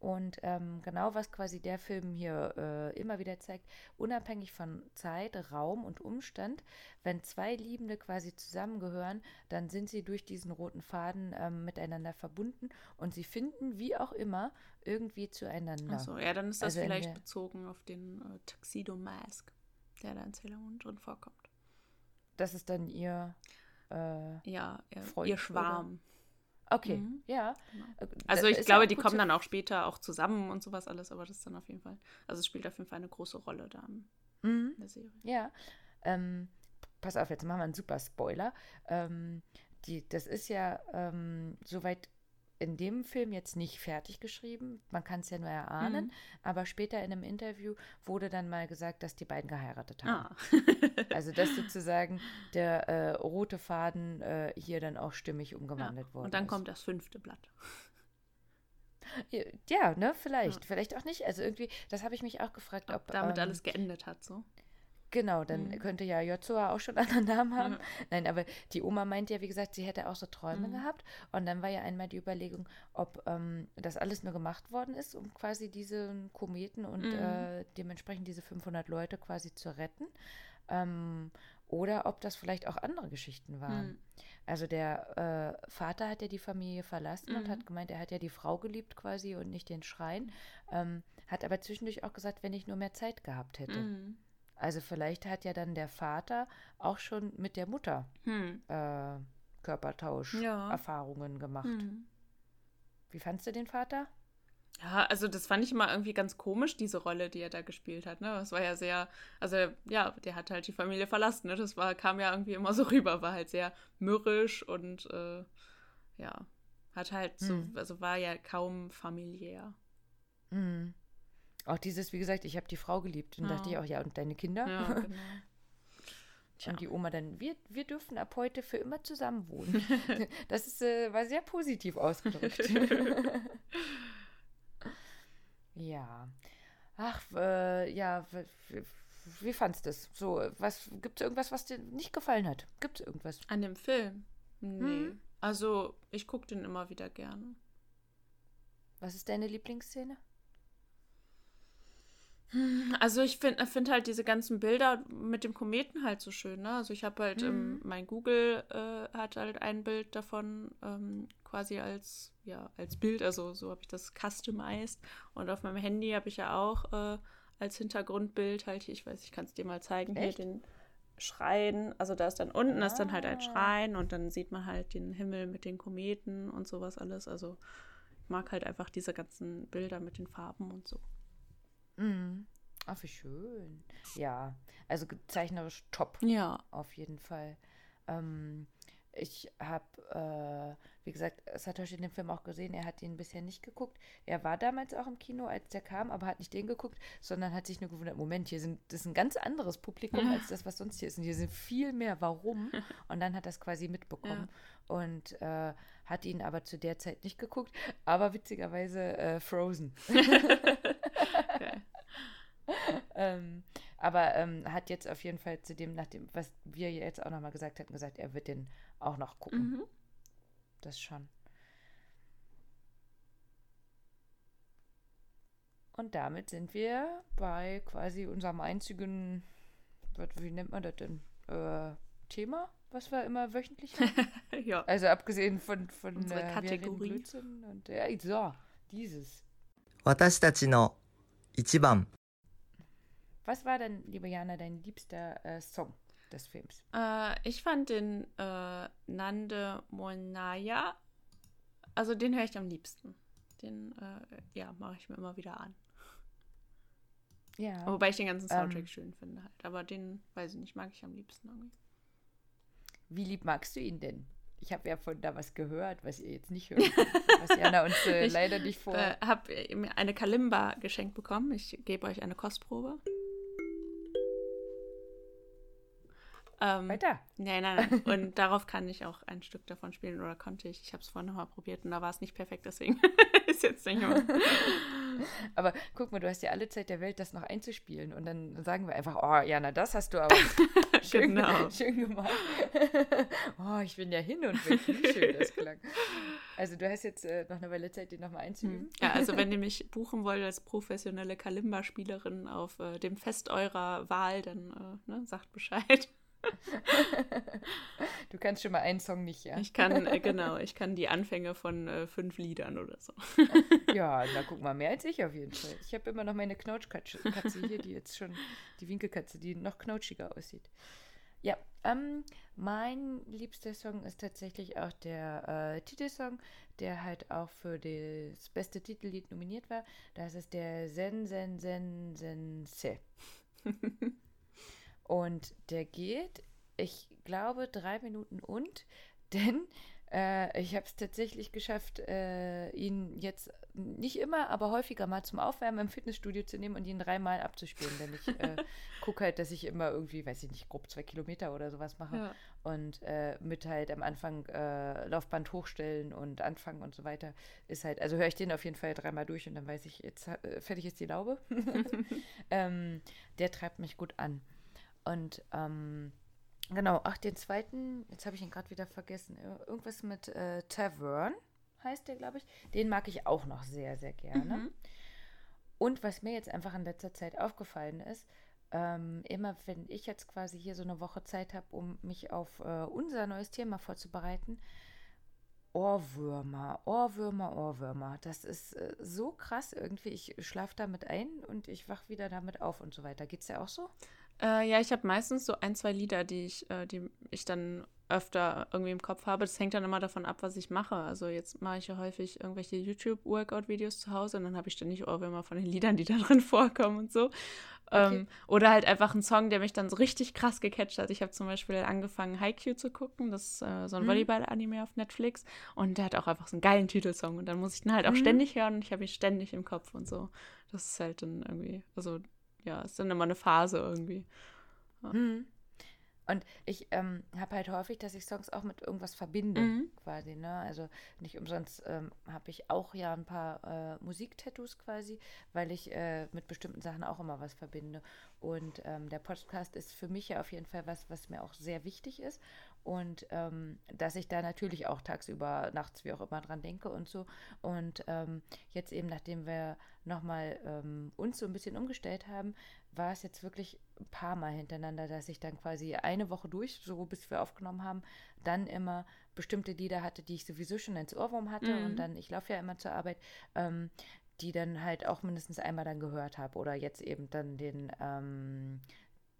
Und ähm, genau was quasi der Film hier äh, immer wieder zeigt, unabhängig von Zeit, Raum und Umstand, wenn zwei Liebende quasi zusammengehören, dann sind sie durch diesen roten Faden ähm, miteinander verbunden und sie finden, wie auch immer, irgendwie zueinander. Achso, ja, dann ist das Also vielleicht bezogen auf den äh, Tuxedo Mask, der da in Sailor Moon drin vorkommt. Das ist dann ihr. Äh, Ja, ihr, Freund ihr oder- Schwarm. Okay, Mhm. ja. Genau. Äh, Also da ich glaube, die kommen dann auch später auch zusammen und sowas alles, aber das ist dann auf jeden Fall, also es spielt auf jeden Fall eine große Rolle da in Mhm. der Serie. Ja. Ähm, pass auf, jetzt machen wir einen super Spoiler. Ähm, die, das ist ja, ähm, soweit in dem Film jetzt nicht fertig geschrieben. Man kann es ja nur erahnen. Mhm. Aber später in einem Interview wurde dann mal gesagt, dass die beiden geheiratet haben. Ah. Also, dass sozusagen der äh, rote Faden äh, hier dann auch stimmig umgewandelt ja. worden Und dann ist. kommt das fünfte Blatt. Ja, ne, vielleicht. Ja. Vielleicht auch nicht. Also irgendwie, das habe ich mich auch gefragt, ob. Ob damit ähm, alles geendet hat, so. Genau, dann Mhm. könnte ja Jotzoa auch schon einen anderen Namen haben. Ja. Nein, aber die Oma meint ja, wie gesagt, sie hätte auch so Träume Mhm. gehabt. Und dann war ja einmal die Überlegung, ob ähm, das alles nur gemacht worden ist, um quasi diesen Kometen und Mhm. äh, dementsprechend diese 500 Leute quasi zu retten. Ähm, oder ob das vielleicht auch andere Geschichten waren. Mhm. Also der äh, Vater hat ja die Familie verlassen und Mhm. hat gemeint, er hat ja die Frau geliebt quasi und nicht den Schrein. Ähm, hat aber zwischendurch auch gesagt, wenn ich nur mehr Zeit gehabt hätte. Also vielleicht hat ja dann der Vater auch schon mit der Mutter Hm. äh, Körpertausch-Erfahrungen Ja. gemacht. Hm. Wie fandst du den Vater? Ja, also das fand ich immer irgendwie ganz komisch, diese Rolle, die er da gespielt hat. Ne? Das war ja sehr, also ja, der hat halt die Familie verlassen. Ne? Das war, kam ja irgendwie immer so rüber, war halt sehr mürrisch und äh, ja, hat halt so, Mhm. also war ja kaum familiär. Mhm. Auch dieses, wie gesagt, ich habe die Frau geliebt. Und Ja. dachte ich auch, ja, und deine Kinder? Ja, genau. Und die Oma dann, wir, wir dürfen ab heute für immer zusammen wohnen. Das ist, äh, war sehr positiv ausgedrückt. ja. Ach, äh, ja, wie fandst du es? So, was, gibt es irgendwas, was dir nicht gefallen hat? Gibt es irgendwas? An dem Film? Nee. Mhm. Also, ich gucke den immer wieder gerne. Was ist deine Lieblingsszene? Also ich finde find halt diese ganzen Bilder mit dem Kometen halt so schön, ne? Also ich habe halt, Mhm. mein Google äh, hat halt ein Bild davon ähm, quasi als, ja, als Bild, also so habe ich das customized. Und auf meinem Handy habe ich ja auch äh, als Hintergrundbild halt hier, ich weiß, ich kann es dir mal zeigen, Echt? hier den Schrein. Also da ist dann unten ist dann halt ein Ah. Schrein und dann sieht man halt den Himmel mit den Kometen und sowas alles. Also ich mag halt einfach diese ganzen Bilder mit den Farben und so. Mhm. Ach, wie schön. Ja, also zeichnerisch top. Ja. Auf jeden Fall. Ähm, ich habe, äh, wie gesagt, Satoshi den Film auch gesehen. Er hat ihn bisher nicht geguckt. Er war damals auch im Kino, als der kam, aber hat nicht den geguckt, sondern hat sich nur gewundert, Moment, hier sind, das ist ein ganz anderes Publikum Ja. als das, was sonst hier ist. Und hier sind viel mehr. Warum? Und dann hat er es quasi mitbekommen und äh, hat ihn aber zu der Zeit nicht geguckt. Aber witzigerweise äh, Frozen. Okay. ähm, aber ähm, hat jetzt auf jeden Fall zu dem, nach dem, was wir jetzt auch nochmal gesagt hatten, gesagt, er wird den auch noch gucken. Mhm. Das schon. Und damit sind wir bei quasi unserem einzigen, was, wie nennt man das denn? Äh, Thema, was wir immer wöchentlich haben. ja. Also abgesehen von, von Unsere äh, wir reden Kategorie. Blödsinn und ja, so, dieses. 私たちの 一番 Was war denn, liebe Jana, dein liebster äh, Song des Films? Äh, ich fand den äh, Nande Monaya, also den höre ich am liebsten. Den, äh, ja, mache ich mir immer wieder an. Ja. Wobei ich den ganzen Soundtrack Ähm. schön finde halt. Aber den, weiß ich nicht, mag ich am liebsten irgendwie. Wie lieb magst du ihn denn? Ich habe ja von da was gehört, was ihr jetzt nicht hört. was Jana uns äh, Ich, leider nicht vor. Äh, habe mir eine Kalimba geschenkt bekommen. Ich gebe euch eine Kostprobe. Ähm, Weiter. Nein, nein, nein. Und darauf kann ich auch ein Stück davon spielen oder konnte ich. Ich habe es vorhin nochmal probiert und da war es nicht perfekt, deswegen ist jetzt nicht mehr. Aber guck mal, du hast ja alle Zeit der Welt, das noch einzuspielen. Und dann sagen wir einfach, oh, Jana, das hast du aber schön, Genau. schön gemacht. oh, ich bin ja hin und weg, wie schön das klang. Also du hast jetzt äh, noch eine Weile Zeit, den nochmal einzuüben. Ja, also wenn ihr mich buchen wollt als professionelle Kalimba-Spielerin auf äh, dem Fest eurer Wahl, dann äh, ne, sagt Bescheid. Du kannst schon mal einen Song nicht, ja? Ich kann, äh, genau, ich kann die Anfänge von äh, fünf Liedern oder so. Ja, na guck mal, mehr als ich auf jeden Fall. Ich habe immer noch meine Knautschkatze Katze hier, die jetzt schon, die Winkelkatze, die noch knautschiger aussieht. Ja, ähm, mein liebster Song ist tatsächlich auch der äh, Titelsong, der halt auch für das beste Titellied nominiert war. Das ist der Sen Sen Sen Sen Se. Und der geht, ich glaube, drei Minuten und, denn Äh, ich habe es tatsächlich geschafft, äh, ihn jetzt nicht immer, aber häufiger mal zum Aufwärmen im Fitnessstudio zu nehmen und ihn dreimal abzuspielen. Denn ich äh, gucke halt, dass ich immer irgendwie, weiß ich nicht, grob zwei Kilometer oder sowas mache. Ja. Und äh, mit halt am Anfang äh, Laufband hochstellen und anfangen und so weiter ist halt, also höre ich den auf jeden Fall dreimal durch und dann weiß ich, jetzt äh, fertig ist die Laube. ähm, der treibt mich gut an. Und ähm, Genau, ach, den zweiten, jetzt habe ich ihn gerade wieder vergessen. Irgendwas mit äh, Tavern heißt der, glaube ich. Den mag ich auch noch sehr, sehr gerne. Mhm. Und was mir jetzt einfach in letzter Zeit aufgefallen ist, ähm, immer wenn ich jetzt quasi hier so eine Woche Zeit habe, um mich auf äh, unser neues Thema vorzubereiten, Ohrwürmer, Ohrwürmer, Ohrwürmer. Das ist äh, so krass irgendwie. Ich schlafe damit ein und ich wach wieder damit auf und so weiter. Geht es dir auch so? Äh, ja, ich habe meistens so ein, zwei Lieder, die ich, äh, die ich dann öfter irgendwie im Kopf habe. Das hängt dann immer davon ab, was ich mache. Also jetzt mache ich ja häufig irgendwelche YouTube-Workout-Videos zu Hause und dann habe ich ständig Ohrwürmer von den Liedern, die da drin vorkommen und so. Okay. Ähm, oder halt einfach ein Song, der mich dann so richtig krass gecatcht hat. Ich habe zum Beispiel angefangen, Haikyuu zu gucken. Das ist äh, so ein mhm. Volleyball-Anime auf Netflix. Und der hat auch einfach so einen geilen Titelsong. Und dann muss ich den halt auch mhm. ständig hören und ich habe ihn ständig im Kopf und so. Das ist halt dann irgendwie, also ja, ist dann immer eine Phase irgendwie. Ja. Mhm. Und ich ähm, habe halt häufig, dass ich Songs auch mit irgendwas verbinde, mhm. quasi. Ne? Also nicht umsonst ähm, habe ich auch ja ein paar äh, Musiktattoos quasi, weil ich äh, mit bestimmten Sachen auch immer was verbinde. Und ähm, der Podcast ist für mich ja auf jeden Fall was, was mir auch sehr wichtig ist. Und ähm, dass ich da natürlich auch tagsüber, nachts, wie auch immer dran denke und so. Und ähm, jetzt eben, nachdem wir nochmal ähm, uns so ein bisschen umgestellt haben, war es jetzt wirklich ein paar Mal hintereinander, dass ich dann quasi eine Woche durch, so bis wir aufgenommen haben, dann immer bestimmte Lieder hatte, die ich sowieso schon ins Ohrwurm hatte. Mhm. Und dann, ich laufe ja immer zur Arbeit, ähm, die dann halt auch mindestens einmal dann gehört habe. Oder jetzt eben dann den ähm,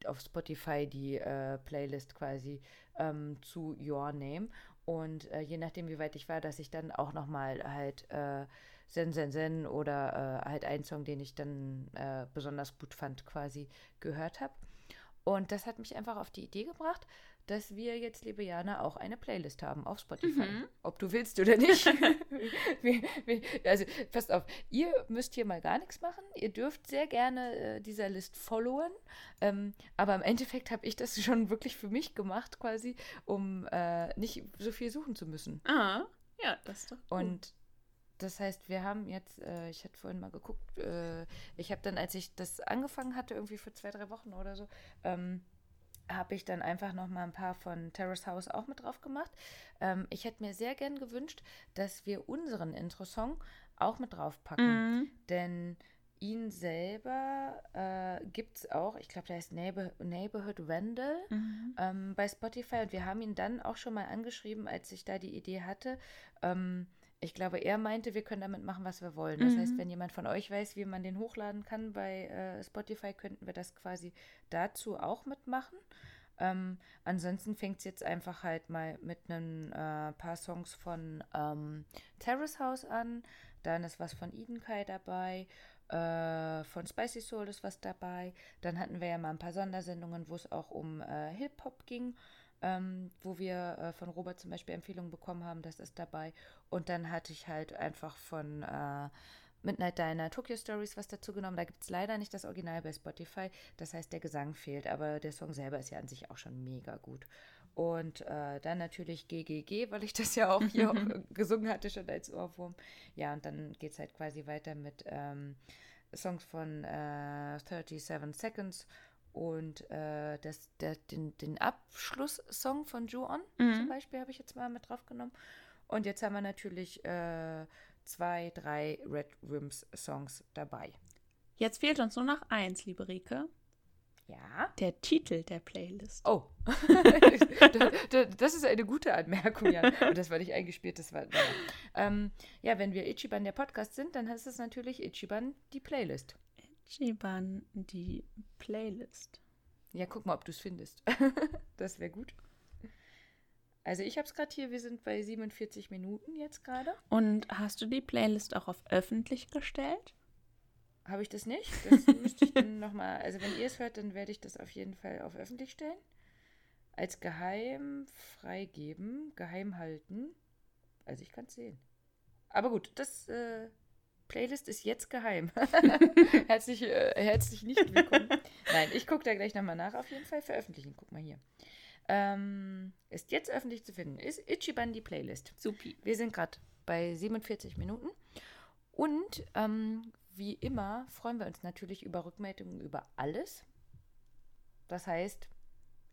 auf Spotify die äh, Playlist quasi ähm, zu Your Name. Und äh, je nachdem, wie weit ich war, dass ich dann auch nochmal halt äh, Zen Zen Zen oder äh, halt einen Song, den ich dann äh, besonders gut fand, quasi gehört habe. Und das hat mich einfach auf die Idee gebracht, dass wir jetzt, liebe Jana, auch eine Playlist haben auf Spotify. Mhm. Ob du willst oder nicht. also, passt auf, ihr müsst hier mal gar nichts machen. Ihr dürft sehr gerne äh, dieser List followen. Ähm, aber im Endeffekt habe ich das schon wirklich für mich gemacht, quasi, um äh, nicht so viel suchen zu müssen. Ah, ja, das ist doch gut. Und das heißt, wir haben jetzt, äh, ich hatte vorhin mal geguckt, äh, ich habe dann, als ich das angefangen hatte, irgendwie vor zwei, drei Wochen oder so, ähm, habe ich dann einfach noch mal ein paar von Terrace House auch mit drauf gemacht. Ähm, ich hätte mir sehr gern gewünscht, dass wir unseren Intro-Song auch mit drauf packen. Mhm. Denn ihn selber äh, gibt es auch, ich glaube, der heißt Neighbor, Neighborhood Vandal mhm. ähm, bei Spotify. Und wir haben ihn dann auch schon mal angeschrieben, als ich da die Idee hatte. Ähm, ich glaube, er meinte, wir können damit machen, was wir wollen. Das mhm. heißt, wenn jemand von euch weiß, wie man den hochladen kann bei äh, Spotify, könnten wir das quasi dazu auch mitmachen. Ähm, ansonsten fängt es jetzt einfach halt mal mit einem äh, paar Songs von ähm, Terrace House an. Dann ist was von Eden Kai dabei. Äh, von Spicy Soul ist was dabei. Dann hatten wir ja mal ein paar Sondersendungen, wo es auch um äh, Hip-Hop ging ähm, wo wir äh, von Robert zum Beispiel Empfehlungen bekommen haben, das ist dabei. Und dann hatte ich halt einfach von äh, Midnight Diner Tokyo Stories was dazu genommen. Da gibt es leider nicht das Original bei Spotify. Das heißt, der Gesang fehlt, aber der Song selber ist ja an sich auch schon mega gut. Und äh, dann natürlich GGG, weil ich das ja auch hier gesungen hatte, schon als Ohrwurm. Ja, und dann geht es halt quasi weiter mit ähm, Songs von äh, 37 Seconds und äh, das, der, den, den Abschlusssong von Ju-On mhm. zum Beispiel habe ich jetzt mal mit drauf genommen. Und jetzt haben wir natürlich äh, zwei, drei Red Rims Songs dabei. Jetzt fehlt uns nur noch eins, liebe Rike. Ja. Der Titel der Playlist. Oh. das ist eine gute Anmerkung, ja. Und das war nicht eingespielt, das war. Ähm, ja, wenn wir Ichiban der Podcast sind, dann heißt es natürlich Ichiban die Playlist. Ichiban die Playlist. Ja, guck mal, ob du es findest. das wäre gut. Also ich habe es gerade hier, wir sind bei 47 Minuten jetzt gerade. Und hast du die Playlist auch auf öffentlich gestellt? Habe ich das nicht? Das müsste ich dann nochmal, also wenn ihr es hört, dann werde ich das auf jeden Fall auf öffentlich stellen. Als geheim freigeben, geheim halten. Also ich kann es sehen. Aber gut, das äh, Playlist ist jetzt geheim. herzlich, äh, herzlich nicht willkommen. Nein, ich gucke da gleich nochmal nach. Auf jeden Fall veröffentlichen. Guck mal hier. Ähm, ist jetzt öffentlich zu finden. Ist Ichiban die Playlist. Supi. Wir sind gerade bei 47 Minuten. Und ähm, wie immer freuen wir uns natürlich über Rückmeldungen über alles. Das heißt,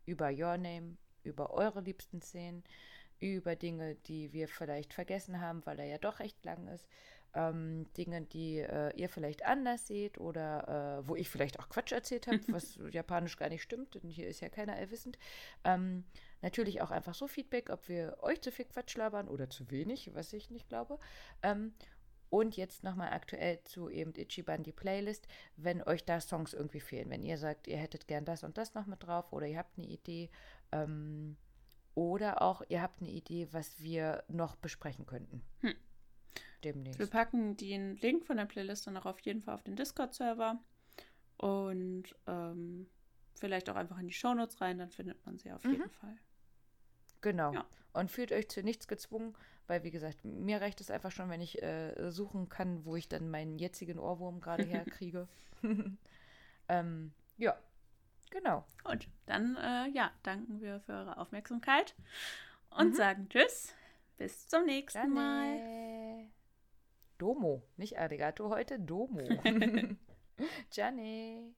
über Your Name, über eure liebsten Szenen, über Dinge, die wir vielleicht vergessen haben, weil er ja doch recht lang ist. Ähm, Dinge, die äh, ihr vielleicht anders seht oder äh, wo ich vielleicht auch Quatsch erzählt habe, was japanisch gar nicht stimmt, denn hier ist ja keiner allwissend. Ähm, natürlich auch einfach so Feedback, ob wir euch zu viel Quatsch labern oder zu wenig, was ich nicht glaube. Ähm, und jetzt nochmal aktuell zu eben Ichiban die Playlist, wenn euch da Songs irgendwie fehlen. Wenn ihr sagt, ihr hättet gern das und das noch mit drauf oder ihr habt eine Idee, ähm, oder auch, ihr habt eine Idee, was wir noch besprechen könnten. Hm. Demnächst. Wir packen den Link von der Playlist dann auch auf jeden Fall auf den Discord-Server. Und ähm, vielleicht auch einfach in die Shownotes rein, dann findet man sie auf mhm. jeden Fall. Genau. Ja. Und fühlt euch zu nichts gezwungen, weil, wie gesagt, mir reicht es einfach schon, wenn ich äh, suchen kann, wo ich dann meinen jetzigen Ohrwurm gerade herkriege. ähm, ja, Genau. Gut, dann äh, ja, danken wir für eure Aufmerksamkeit und mhm. sagen Tschüss. Bis zum nächsten. Mal. Domo, nicht Arigato heute, Domo. Gianni.